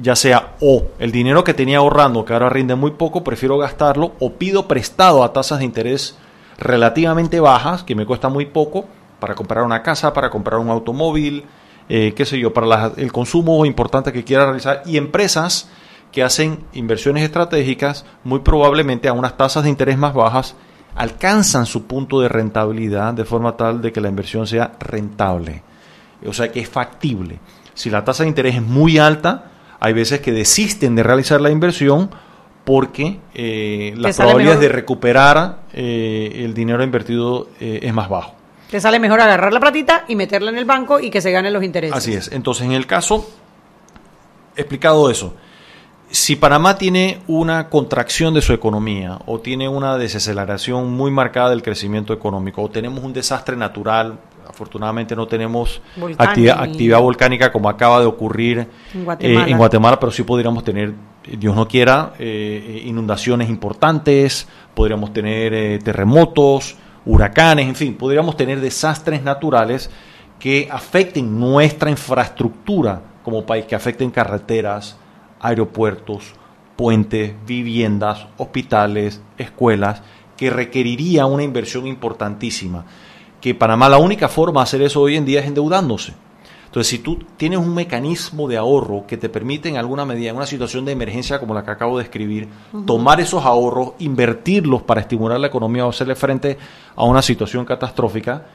ya sea o el dinero que tenía ahorrando, que ahora rinde muy poco, prefiero gastarlo, o pido prestado a tasas de interés relativamente bajas, que me cuesta muy poco, para comprar una casa, para comprar un automóvil, eh, qué sé yo, para el consumo importante que quiera realizar, y empresas que hacen inversiones estratégicas, muy probablemente a unas tasas de interés más bajas, alcanzan su punto de rentabilidad de forma tal de que la inversión sea rentable, o sea que es factible. Si la tasa de interés es muy alta, hay veces que desisten de realizar la inversión porque eh, las probabilidades de recuperar eh, el dinero invertido eh, es más bajo.
Te sale mejor agarrar la platita y meterla en el banco y que se ganen los intereses.
Así es. Entonces, en el caso, explicado eso, si Panamá tiene una contracción de su economía o tiene una desaceleración muy marcada del crecimiento económico o tenemos un desastre natural, afortunadamente no tenemos actividad, actividad, volcánica como acaba de ocurrir en Guatemala, pero sí podríamos tener, Dios no quiera, eh, inundaciones importantes, podríamos tener eh, terremotos, huracanes, en fin, podríamos tener desastres naturales que afecten nuestra infraestructura como país, que afecten carreteras, aeropuertos, puentes, viviendas, hospitales, escuelas, que requeriría una inversión importantísima. Que Panamá la única forma de hacer eso hoy en día es endeudándose. Entonces, si tú tienes un mecanismo de ahorro que te permite en alguna medida, en una situación de emergencia como la que acabo de escribir, tomar esos ahorros, invertirlos para estimular la economía o hacerle frente a una situación catastrófica,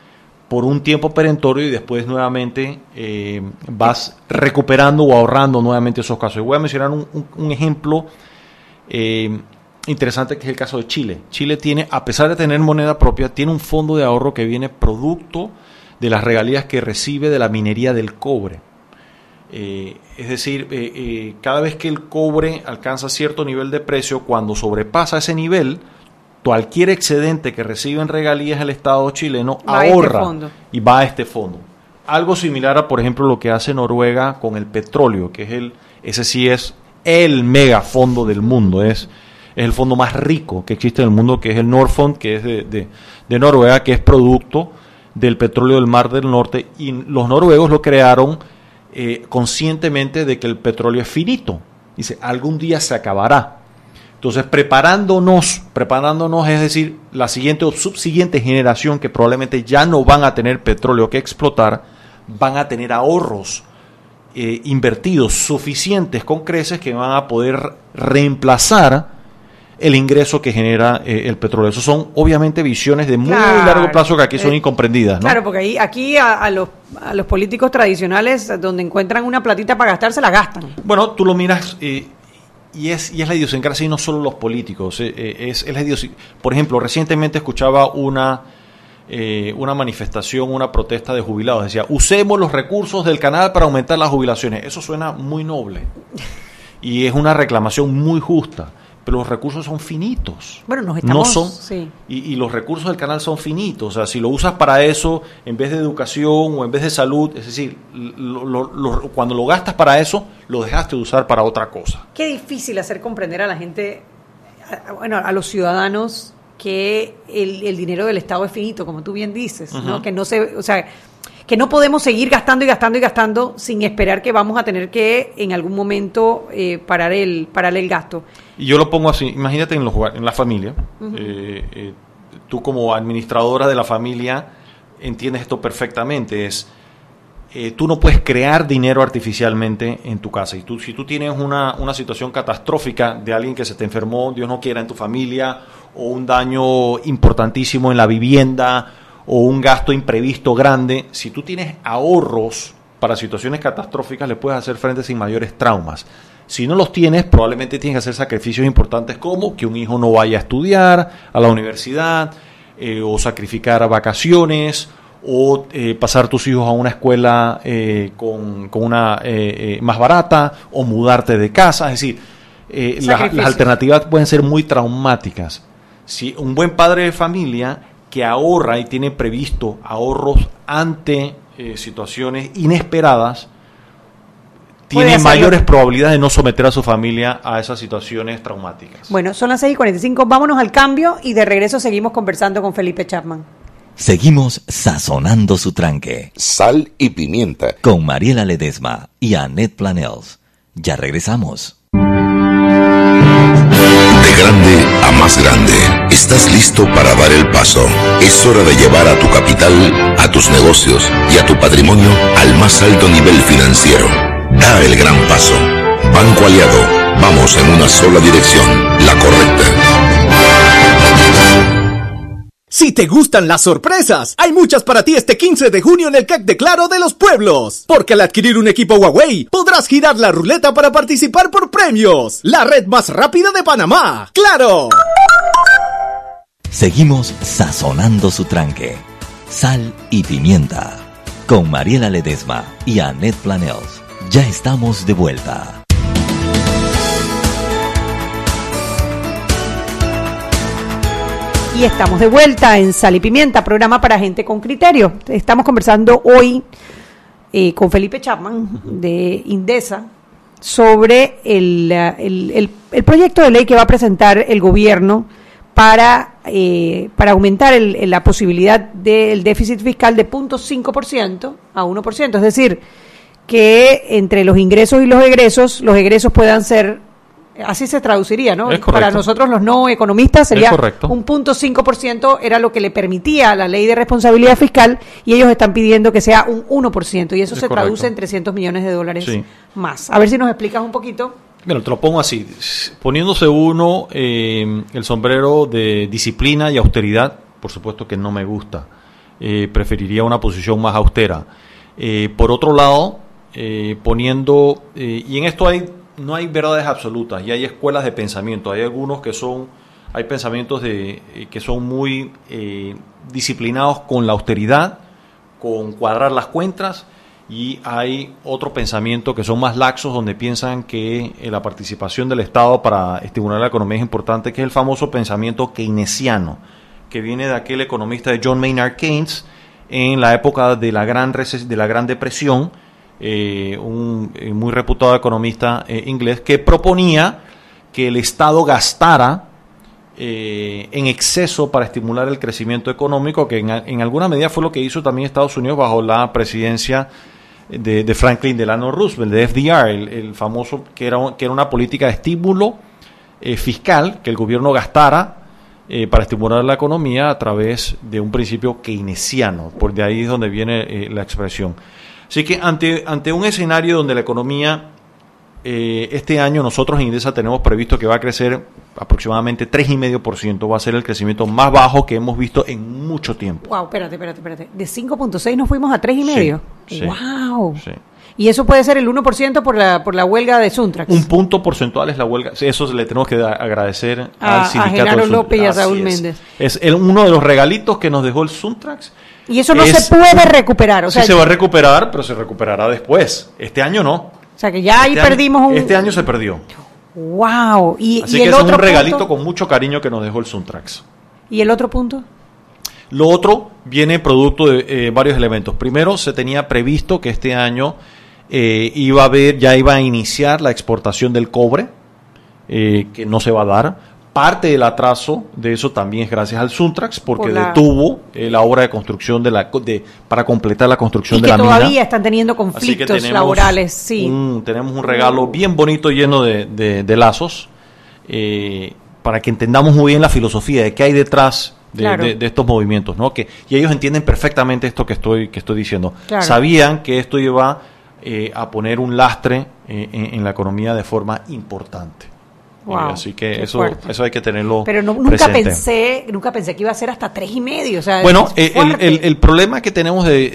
por un tiempo perentorio y después nuevamente eh, vas recuperando o ahorrando nuevamente esos casos. Y voy a mencionar un, ejemplo eh, interesante que es el caso de Chile. Chile tiene, a pesar de tener moneda propia, tiene un fondo de ahorro que viene producto de las regalías que recibe de la minería del cobre. Eh, es decir, cada vez que el cobre alcanza cierto nivel de precio, cuando sobrepasa ese nivel, cualquier excedente que recibe en regalías el Estado chileno este ahorra y va a este fondo. Algo similar a, por ejemplo, lo que hace Noruega con el petróleo, que es el, ese sí es el megafondo del mundo, es, es el fondo más rico que existe en el mundo, que es el Norfond, que es de, de, Noruega, que es producto del petróleo del Mar del Norte, y los noruegos lo crearon eh, conscientemente de que el petróleo es finito. Dice, algún día se acabará entonces, preparándonos, preparándonos, es decir, la siguiente o subsiguiente generación que probablemente ya no van a tener petróleo que explotar, van a tener ahorros eh, invertidos suficientes con creces que van a poder reemplazar el ingreso que genera eh, el petróleo. Eso son obviamente visiones de muy largo plazo que aquí son eh, incomprendidas.
Claro, porque ahí, aquí a, los, a los políticos tradicionales, donde encuentran una platita para gastarse, la gastan.
Bueno, tú lo miras y es, y es la idiosincrasia y no solo los políticos. Eh, eh, es, es la Por ejemplo, recientemente escuchaba una, eh, una manifestación, una protesta de jubilados. Decía, usemos los recursos del canal para aumentar las jubilaciones. Eso suena muy noble. Y es una reclamación muy justa pero los recursos son finitos.
Bueno, nos estamos...
No son, y, los recursos del canal son finitos. O sea, si lo usas para eso, en vez de educación o en vez de salud, es decir, cuando lo gastas para eso, lo dejaste de usar para otra cosa.
Qué difícil hacer comprender a la gente, bueno, a los ciudadanos, que el, dinero del Estado es finito, como tú bien dices, ¿no? Que no se... O sea, que no podemos seguir gastando y gastando y gastando sin esperar que vamos a tener que en algún momento eh, parar el parar el gasto.
Y yo lo pongo así, imagínate en, los, en la familia, eh, eh, tú como administradora de la familia entiendes esto perfectamente, es tú no puedes crear dinero artificialmente en tu casa. Y tú, si tú tienes una, una situación catastrófica de alguien que se te enfermó, Dios no quiera, en tu familia, o un daño importantísimo en la vivienda, o un gasto imprevisto grande, si tú tienes ahorros para situaciones catastróficas, le puedes hacer frente sin mayores traumas. Si no los tienes, probablemente tienes que hacer sacrificios importantes como que un hijo no vaya a estudiar a la universidad, eh, o sacrificar vacaciones, o eh, pasar tus hijos a una escuela eh, con, una más barata, o mudarte de casa. Es decir, las alternativas pueden ser muy traumáticas. Si un buen padre de familia que ahorra y tiene previsto ahorros ante eh, situaciones inesperadas, tiene mayores probabilidades de no someter a su familia a esas situaciones traumáticas.
Bueno, son las 6 y 45, vámonos al cambio y de regreso seguimos conversando con Felipe Chapman.
Seguimos sazonando su tranque.
Sal y pimienta.
Con Mariela Ledesma y Annette Planels. Ya regresamos
grande a más grande. Estás listo para dar el paso. Es hora de llevar a tu capital, a tus negocios y a tu patrimonio al más alto nivel financiero. Da el gran paso. Banco Aliado, vamos en una sola dirección, la correcta.
Si te gustan las sorpresas, hay muchas para ti este 15 de junio en el CAC de Claro de los Pueblos. Porque al adquirir un equipo Huawei, podrás girar la ruleta para participar por premios. La red más rápida de Panamá. ¡Claro!
Seguimos sazonando su tranque. Sal y pimienta. Con Mariela Ledesma y Annette Planels. Ya estamos de vuelta.
Y estamos de vuelta en Sal y Pimienta, programa para gente con criterio. Estamos conversando hoy eh, con Felipe Chapman de Indesa sobre el, el- el- el proyecto de ley que va a presentar el gobierno para, eh, para aumentar la posibilidad del déficit fiscal de 0.5% a 1%. Es decir, que entre los ingresos y los egresos, los egresos puedan ser, así se traduciría, ¿no? Para nosotros los no economistas sería
correcto.
un punto 5% era lo que le permitía la ley de responsabilidad fiscal y ellos están pidiendo que sea un 1% y eso
Es
se
correcto.
traduce en 300 millones de dólares
Sí.
más. A ver si nos explicas un poquito.
Bueno, te lo pongo así. Poniéndose uno eh, el sombrero de disciplina y austeridad, por supuesto que no me gusta. Eh, preferiría una posición más austera. Eh, por otro lado, eh, poniendo, eh, y en esto hay no hay verdades absolutas y hay escuelas de pensamiento. Hay algunos que son, hay pensamientos de, eh, que son muy eh, disciplinados con la austeridad, con cuadrar las cuentas y hay otro pensamiento que son más laxos donde piensan que la participación del Estado para estimular la economía es importante, que es el famoso pensamiento keynesiano, que viene de aquel economista de John Maynard Keynes en la época de la Gran, de la gran Depresión, eh, un eh, muy reputado economista eh, inglés, que proponía que el Estado gastara eh, en exceso para estimular el crecimiento económico, que en, alguna medida fue lo que hizo también Estados Unidos bajo la presidencia de, de Franklin Delano Roosevelt, de FDR, el, famoso, que era, que era una política de estímulo eh, fiscal, que el gobierno gastara eh, para estimular la economía a través de un principio keynesiano, por de ahí es donde viene la expresión. Así que ante, ante un escenario donde la economía eh, este año nosotros en Indesa tenemos previsto que va a crecer aproximadamente 3,5%, va a ser el crecimiento más bajo que hemos visto en mucho tiempo.
Wow, espérate, espérate, espérate. De 5.6 nos fuimos a 3,5.
Sí, sí,
wow.
sí.
Y eso puede ser el 1% por la, por la huelga de Suntrax.
Un punto porcentual es la huelga. Eso le tenemos que agradecer
A- a
al sindicato.
Genaro
Sun-
López y a
Así
Saúl
es.
Méndez.
Es el- uno de los regalitos que nos dejó el Suntrax.
Y eso no
es-
se puede recuperar. O sea,
sí se va a recuperar, pero se recuperará después. Este año no.
o sea que ya ahí
Este año-
perdimos un...
Este año se perdió.
Wow. Y,
Así
y
que
el
es
otro
un regalito
punto,
con mucho cariño que nos dejó el Suntrax.
¿Y el otro punto?
Lo otro viene producto de eh, varios elementos. Primero, se tenía previsto que este año eh, iba a haber, ya iba a iniciar la exportación del cobre, eh, que no se va a dar. Parte del atraso de eso también es gracias al Suntrax, porque
Por la-
detuvo eh, la obra de construcción de la, de, para completar la construcción
Y
de
que
la
todavía
mina.
están teniendo conflictos laborales, sí.
un- tenemos un regalo bien bonito lleno de, de- de lazos eh, para que entendamos muy bien la filosofía de qué hay detrás de,
Claro.
de- de estos movimientos, ¿no? Que, y ellos entienden perfectamente esto que estoy, que estoy diciendo.
Claro.
Sabían que esto iba eh, a poner un lastre eh, en, en la economía de forma importante.
Wow,
así que eso,
fuerte.
eso hay que tenerlo
Pero no- nunca
presente.
pensé, nunca pensé que iba a ser hasta tres y medio. O sea,
Bueno, eh, el, el- el problema que tenemos de,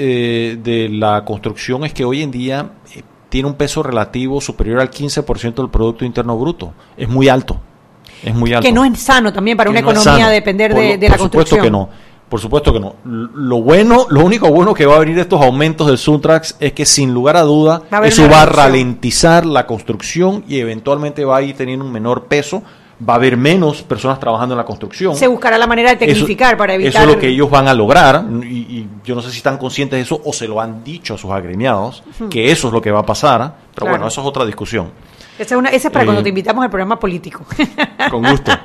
eh, de la construcción es que hoy en día eh, tiene un peso relativo superior al 15% del Producto Interno Bruto. Es muy alto. Es muy alto.
que no es sano también para
Que
una
no
economía depender
Por
de, la
por
construcción.
supuesto que no. Por supuesto que no. Lo bueno, lo único bueno que va a venir estos aumentos del Suntrax es que sin lugar a duda
a
eso va a ralentizar la construcción y eventualmente va a ir teniendo un menor peso. Va a haber menos personas trabajando en la construcción.
Se buscará la manera de tecnificar
Eso-
para evitar.
Eso es lo que ellos van a lograr, y, y yo no sé si están conscientes de eso o se lo han dicho a sus agremiados, que eso es lo que va a pasar, pero
Claro.
bueno, eso es otra discusión.
Esa es, una, esa es para
Eh,
cuando te invitamos al programa político.
Con gusto.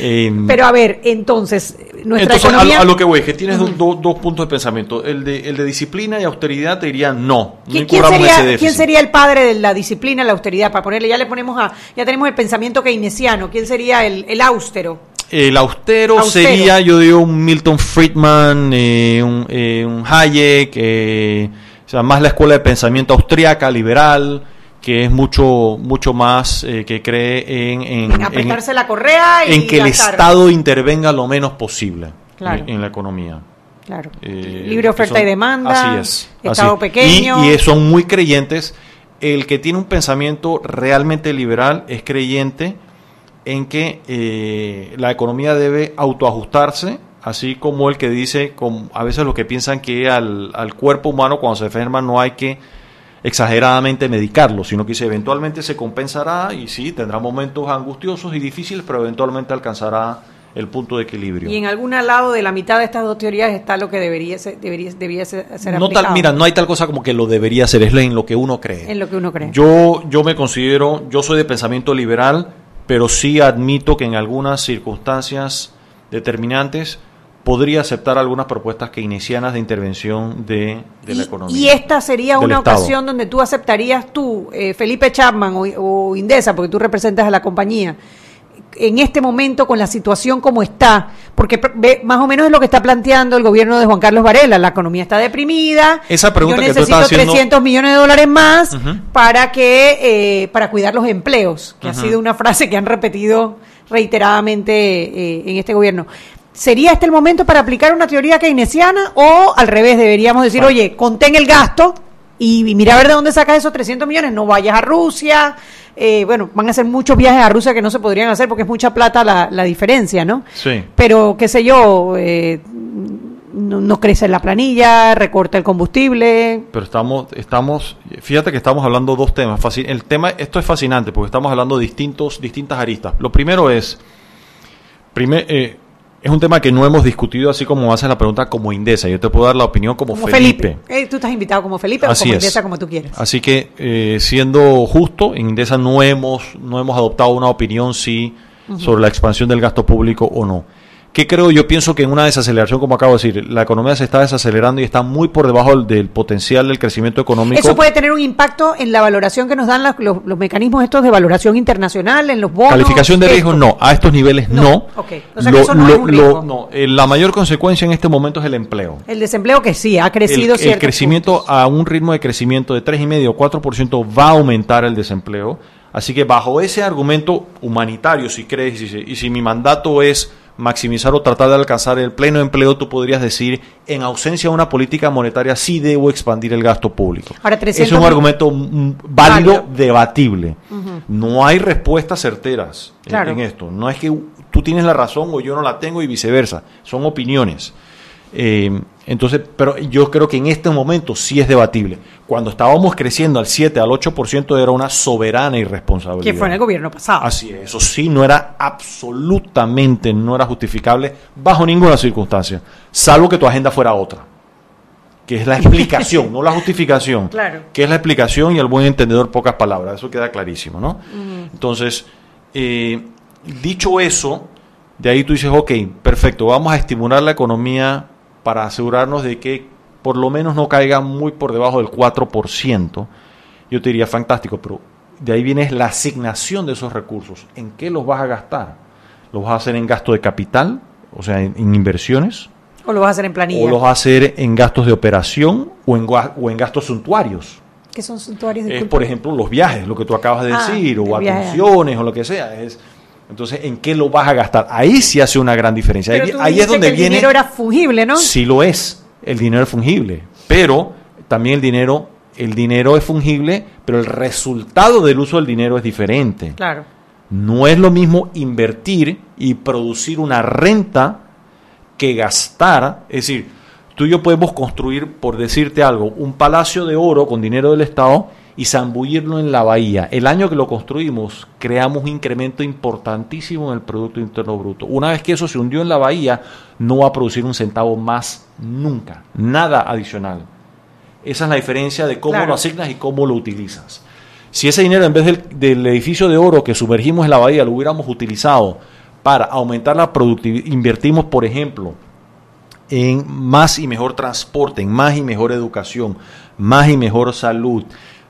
Eh,
Pero a ver, entonces, nuestra
entonces, a,
economía.
lo- a lo que voy, que tienes do- do- dos puntos de pensamiento. El de, el de disciplina y austeridad te diría no, no
¿Quién,
ese
sería, quién sería el padre de la disciplina, la austeridad? Para ponerle, ya le ponemos a, ya tenemos el pensamiento keynesiano. ¿Quién sería el, el austero?
El austero,
Austero.
sería, yo digo, un Milton Friedman, eh, un, eh, un Hayek, eh, o sea, más la escuela de pensamiento austriaca, liberal, que es mucho mucho más eh, que cree en, en,
En apretarse la correa y
en que el. Estado intervenga lo menos posible
Claro.
en, en la economía.
Claro.
Eh,
Libre oferta
son-
y demanda.
Así es.
Estado
así.
pequeño.
Y, y son muy creyentes. El que tiene un pensamiento realmente liberal es creyente en que eh, la economía debe autoajustarse, así como el que dice, como a veces los que piensan que al, al cuerpo humano cuando se enferma no hay que exageradamente medicarlo, sino que eventualmente se compensará y sí, tendrá momentos angustiosos y difíciles, pero eventualmente alcanzará el punto de equilibrio.
Y en algún lado de la mitad de estas dos teorías está lo que debería ser, debería, debería ser, ser
no
aplicado
tal, mira, no hay tal cosa como que lo debería hacer, es en lo que uno cree.
en lo que uno cree.
Yo, yo me considero, yo soy de pensamiento liberal, pero sí admito que en algunas circunstancias determinantes podría aceptar algunas propuestas keynesianas de intervención de, de la economía.
y esta sería una
Estado.
ocasión donde tú aceptarías tú, eh, Felipe Chapman o, o Indesa, porque tú representas a la compañía, en este momento con la situación como está, porque ve, más o menos es lo que está planteando el gobierno de Juan Carlos Varela, la economía está deprimida,
Esa pregunta
yo
que tú
necesito
estás haciendo-
300 millones de dólares más para que eh, para cuidar los empleos, que ha sido una frase que han repetido reiteradamente eh, en este gobierno. ¿Sería este el momento para aplicar una teoría keynesiana o al revés deberíamos decir,
Bueno.
oye, contén el gasto y, y mira a ver de dónde sacas esos 300 millones, no vayas a Rusia, eh, bueno, van a ser muchos viajes a Rusia que no se podrían hacer porque es mucha plata la, la diferencia, ¿no?
Sí.
Pero, qué sé yo, eh, no, no crece la planilla, recorta el combustible.
Pero estamos, estamos, fíjate que estamos hablando dos temas. El tema, esto es fascinante porque estamos hablando de distintos, distintas aristas. Lo primero es, primer, eh, es un tema que no hemos discutido así como haces la pregunta como Indesa. Yo te puedo dar la opinión como,
Como
Felipe.
Felipe. Eh, tú estás invitado como Felipe o
Así
como
es.
Indesa, como tú quieres.
Así que, eh, siendo justo, en Indesa no hemos, no hemos adoptado una opinión sí sobre la expansión del gasto público o no. ¿Qué creo? Yo pienso que en una desaceleración, como acabo de decir, la economía se está desacelerando y está muy por debajo del, del potencial del crecimiento económico.
Eso puede tener un impacto en la valoración que nos dan los, los mecanismos estos de valoración internacional, en los bonos.
Calificación de
esto.
riesgo, no. A estos niveles, no.
No, ok. O sea que eso no es un riesgo.
no. Eh, la mayor consecuencia en este momento es el empleo.
El desempleo que sí, ha crecido
el, el crecimiento
puntos.
a un ritmo de crecimiento de 3,5 o 4% va a aumentar el desempleo. Así que bajo ese argumento humanitario, si crees, y si, y si mi mandato es maximizar o tratar de alcanzar el pleno empleo, tú podrías decir, en ausencia de una política monetaria, sí debo expandir el gasto público.
Ahora,
Ese
300
es un argumento mm, válido,
Válido.
debatible. No hay respuestas certeras en- en esto. No es que tú tienes la razón o yo no la tengo y viceversa. Son opiniones. Eh, entonces, pero yo creo que en este momento sí es debatible. Cuando estábamos creciendo al 7, al 8% era una soberana irresponsabilidad.
Que fue en el gobierno pasado.
Así es, eso sí no era absolutamente, no era justificable bajo ninguna circunstancia, salvo que tu agenda fuera otra, que es la explicación, no la justificación,
Claro.
que es la explicación y el buen entendedor pocas palabras, eso queda clarísimo, ¿no? Entonces, eh, dicho eso, de ahí tú dices, ok, perfecto, vamos a estimular la economía para asegurarnos de que por lo menos no caiga muy por debajo del 4%. Yo te diría, fantástico, pero de ahí viene la asignación de esos recursos. ¿En qué los vas a gastar? ¿Los vas a hacer en gasto de capital? O sea, en, en inversiones.
O lo vas a hacer en planilla.
¿O los vas a hacer en gastos de operación o en, o en gastos suntuarios?
¿Qué son suntuarios?
Es, por ejemplo, los viajes, lo que tú acabas de
Ah,
decir, o
viaje.
atenciones, o lo que sea. Es, entonces, ¿en qué lo vas a gastar? Ahí sí hace una gran diferencia.
Pero
ahí
tú
ahí es donde
que el
viene...
dinero era fungible, ¿no?
Sí lo es, el dinero es fungible, pero también el dinero, el dinero es fungible, pero el resultado del uso del dinero es diferente.
Claro.
No es lo mismo invertir y producir una renta que gastar. Es decir, tú y yo podemos construir, por decirte algo, un palacio de oro con dinero del Estado y zambullirlo en la bahía. El año que lo construimos, creamos un incremento importantísimo en el Producto Interno Bruto. Una vez que eso se hundió en la bahía, no va a producir un centavo más nunca. Nada adicional. Esa es la diferencia de cómo
Claro.
lo asignas y cómo lo utilizas. Si ese dinero en vez del, del edificio de oro que sumergimos en la bahía lo hubiéramos utilizado para aumentar la productividad, invertimos, por ejemplo, en más y mejor transporte, en más y mejor educación, más y mejor salud,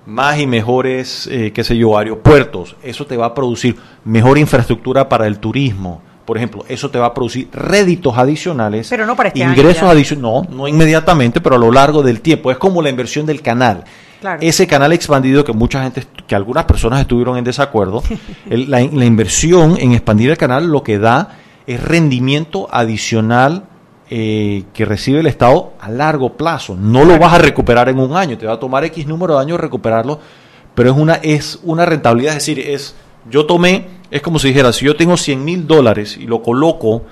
más y mejores, eh, qué sé yo, aeropuertos, eso te va a producir mejor infraestructura para el turismo. Por ejemplo, eso te va a producir réditos adicionales.
Pero no para este
ingresos adicionales. No, no inmediatamente, pero a lo largo del tiempo. Es como la inversión del canal.
Claro.
Ese canal expandido que mucha gente, que algunas personas estuvieron en desacuerdo, el- la, la inversión en expandir el canal lo que da es rendimiento adicional eh, que recibe el Estado a largo plazo. No lo vas a recuperar en un año, te va a tomar X número de años recuperarlo, pero es una, es una rentabilidad, es decir, es yo tomé, es como si dijera, si yo tengo 100 mil dólares y lo coloco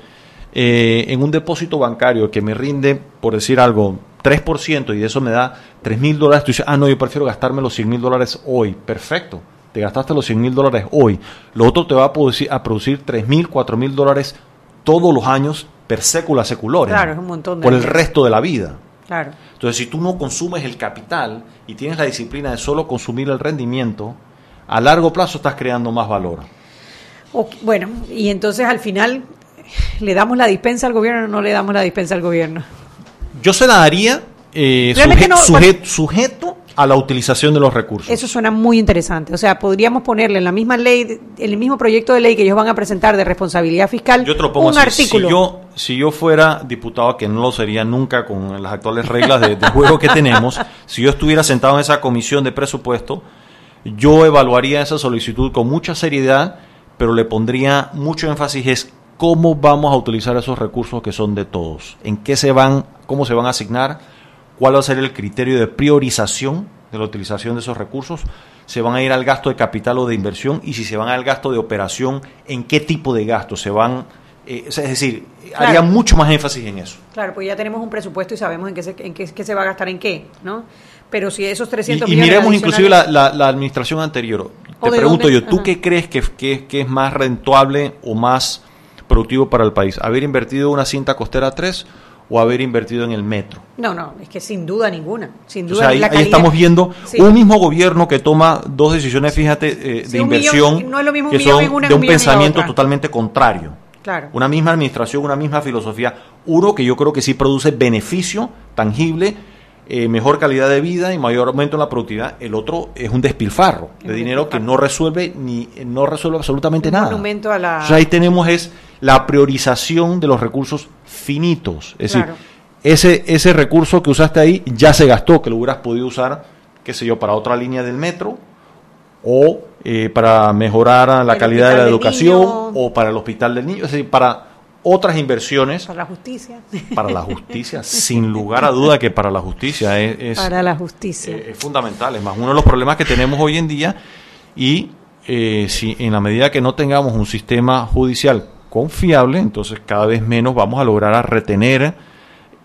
eh, en un depósito bancario que me rinde, por decir algo, 3% y eso me da 3 mil dólares, tú dices, ah, no, yo prefiero gastarme los 100 mil dólares hoy. Perfecto, te gastaste los 100 mil dólares hoy. Lo otro te va a producir, a producir 3 mil, 4 mil dólares todos los años per secula seculore.
Claro, es un montón de
Por el resto de la vida.
Claro.
Entonces, si tú no consumes el capital y tienes la disciplina de solo consumir el rendimiento, a largo plazo estás creando más valor.
Bueno, y entonces al final, ¿le damos la dispensa al gobierno o no le damos la dispensa al gobierno?
Yo se la daría eh,
no-
sujeto a la utilización de los recursos.
Eso suena muy interesante. O sea, podríamos ponerle en la misma ley, en el mismo proyecto de ley que ellos van a presentar de responsabilidad fiscal,
Yo te lo pongo
un
así.
artículo.
Si yo, si yo fuera diputado, que no lo sería nunca con las actuales reglas de, de juego que tenemos, si yo estuviera sentado en esa comisión de presupuesto, yo evaluaría esa solicitud con mucha seriedad, pero le pondría mucho énfasis es cómo vamos a utilizar esos recursos que son de todos, en qué se van, cómo se van a asignar, cuál va a ser el criterio de priorización de la utilización de esos recursos, se van a ir al gasto de capital o de inversión y si se van al gasto de operación, en qué tipo de gasto se van, eh, es decir,
Claro.
haría mucho más énfasis en eso.
Claro, pues ya tenemos un presupuesto y sabemos en qué se, en qué, qué se va a gastar en qué, ¿no? Pero si esos
Y,
300
y
millones
miremos inclusive la, la- la administración anterior.
¿O
Te pregunto
dónde?
yo, ¿tú
Ajá.
qué crees que, que- que es más rentable o más productivo para el país? ¿Haber invertido una cinta costera 3 o haber invertido en el metro?
No, no, es que sin duda ninguna. Sin
O
duda
sea, ahí,
la
ahí
calidad-
estamos viendo
Sí.
un mismo gobierno que toma dos decisiones, fíjate, eh,
Sí,
de
millón-
inversión
no es lo mismo un
que son
en una,
de
un
pensamiento totalmente contrario.
Claro.
Una misma administración, una misma filosofía. Uno que yo creo que sí produce beneficio tangible, eh, mejor calidad de vida y mayor aumento en la productividad. El otro es un despilfarro
Es
de dinero que no resuelve ni no resuelve absolutamente
Un
nada.
a la-
O sea, ahí tenemos es la priorización de los recursos finitos. Es
Claro.
decir, ese, ese recurso que usaste ahí ya se gastó, que lo hubieras podido usar, qué sé yo, para otra línea del metro o eh, para mejorar la
El
calidad de la educación
niño.
o para el hospital del niño, es decir, para otras inversiones
Para la justicia.
para la justicia, sin lugar a duda que para la justicia es, es-
Para la justicia.
eh, es fundamental, es más uno de los problemas que tenemos hoy en día y eh, si en la medida que no tengamos un sistema judicial confiable, entonces cada vez menos vamos a lograr a retener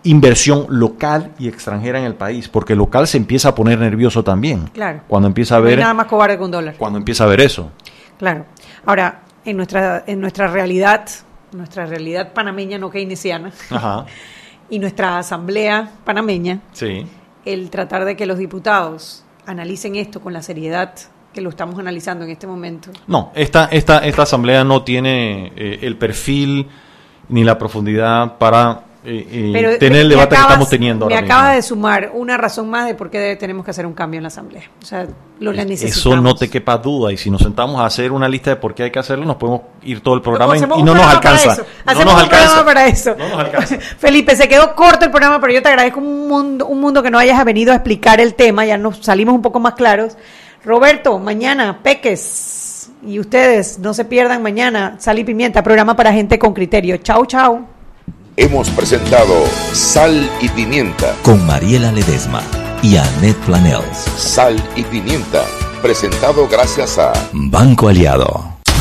inversión local y extranjera en el país, porque el local se empieza a poner nervioso también.
Claro.
Cuando empieza a
No
ver
nada más cobarde que un dólar.
cuando empieza a ver eso.
Claro. Ahora, en nuestra, en nuestra realidad, nuestra realidad panameña no keynesiana,
Ajá.
y nuestra asamblea panameña,
Sí.
el tratar de que los diputados analicen esto con la seriedad que lo estamos analizando en este momento.
No, esta, esta, esta asamblea no tiene eh, el perfil ni la profundidad para eh, eh,
Pero
tener el
me
debate
acabas-
que estamos teniendo
Me
ahora
acaba
mismo.
de sumar una razón más de por qué tenemos que hacer un cambio en la asamblea. O sea, lo necesitamos.
Eso no te quepa duda. Y si nos sentamos a hacer una lista de por qué hay que hacerlo, nos podemos ir todo el programa y, no nos
programa
alcanza. No nos
un
alcanza.
para eso.
No nos alcanza.
Felipe, se quedó corto el programa, pero yo te agradezco un mundo, un mundo que no hayas venido a explicar el tema. Ya nos salimos un poco más claros. Roberto, mañana, Peques. Y ustedes, no se pierdan mañana, Sal y Pimienta, programa para gente con criterio. Chau, chau.
Hemos presentado Sal y Pimienta.
Con Mariela Ledesma y Annette Planels.
Sal y Pimienta. Presentado gracias a
Banco Aliado.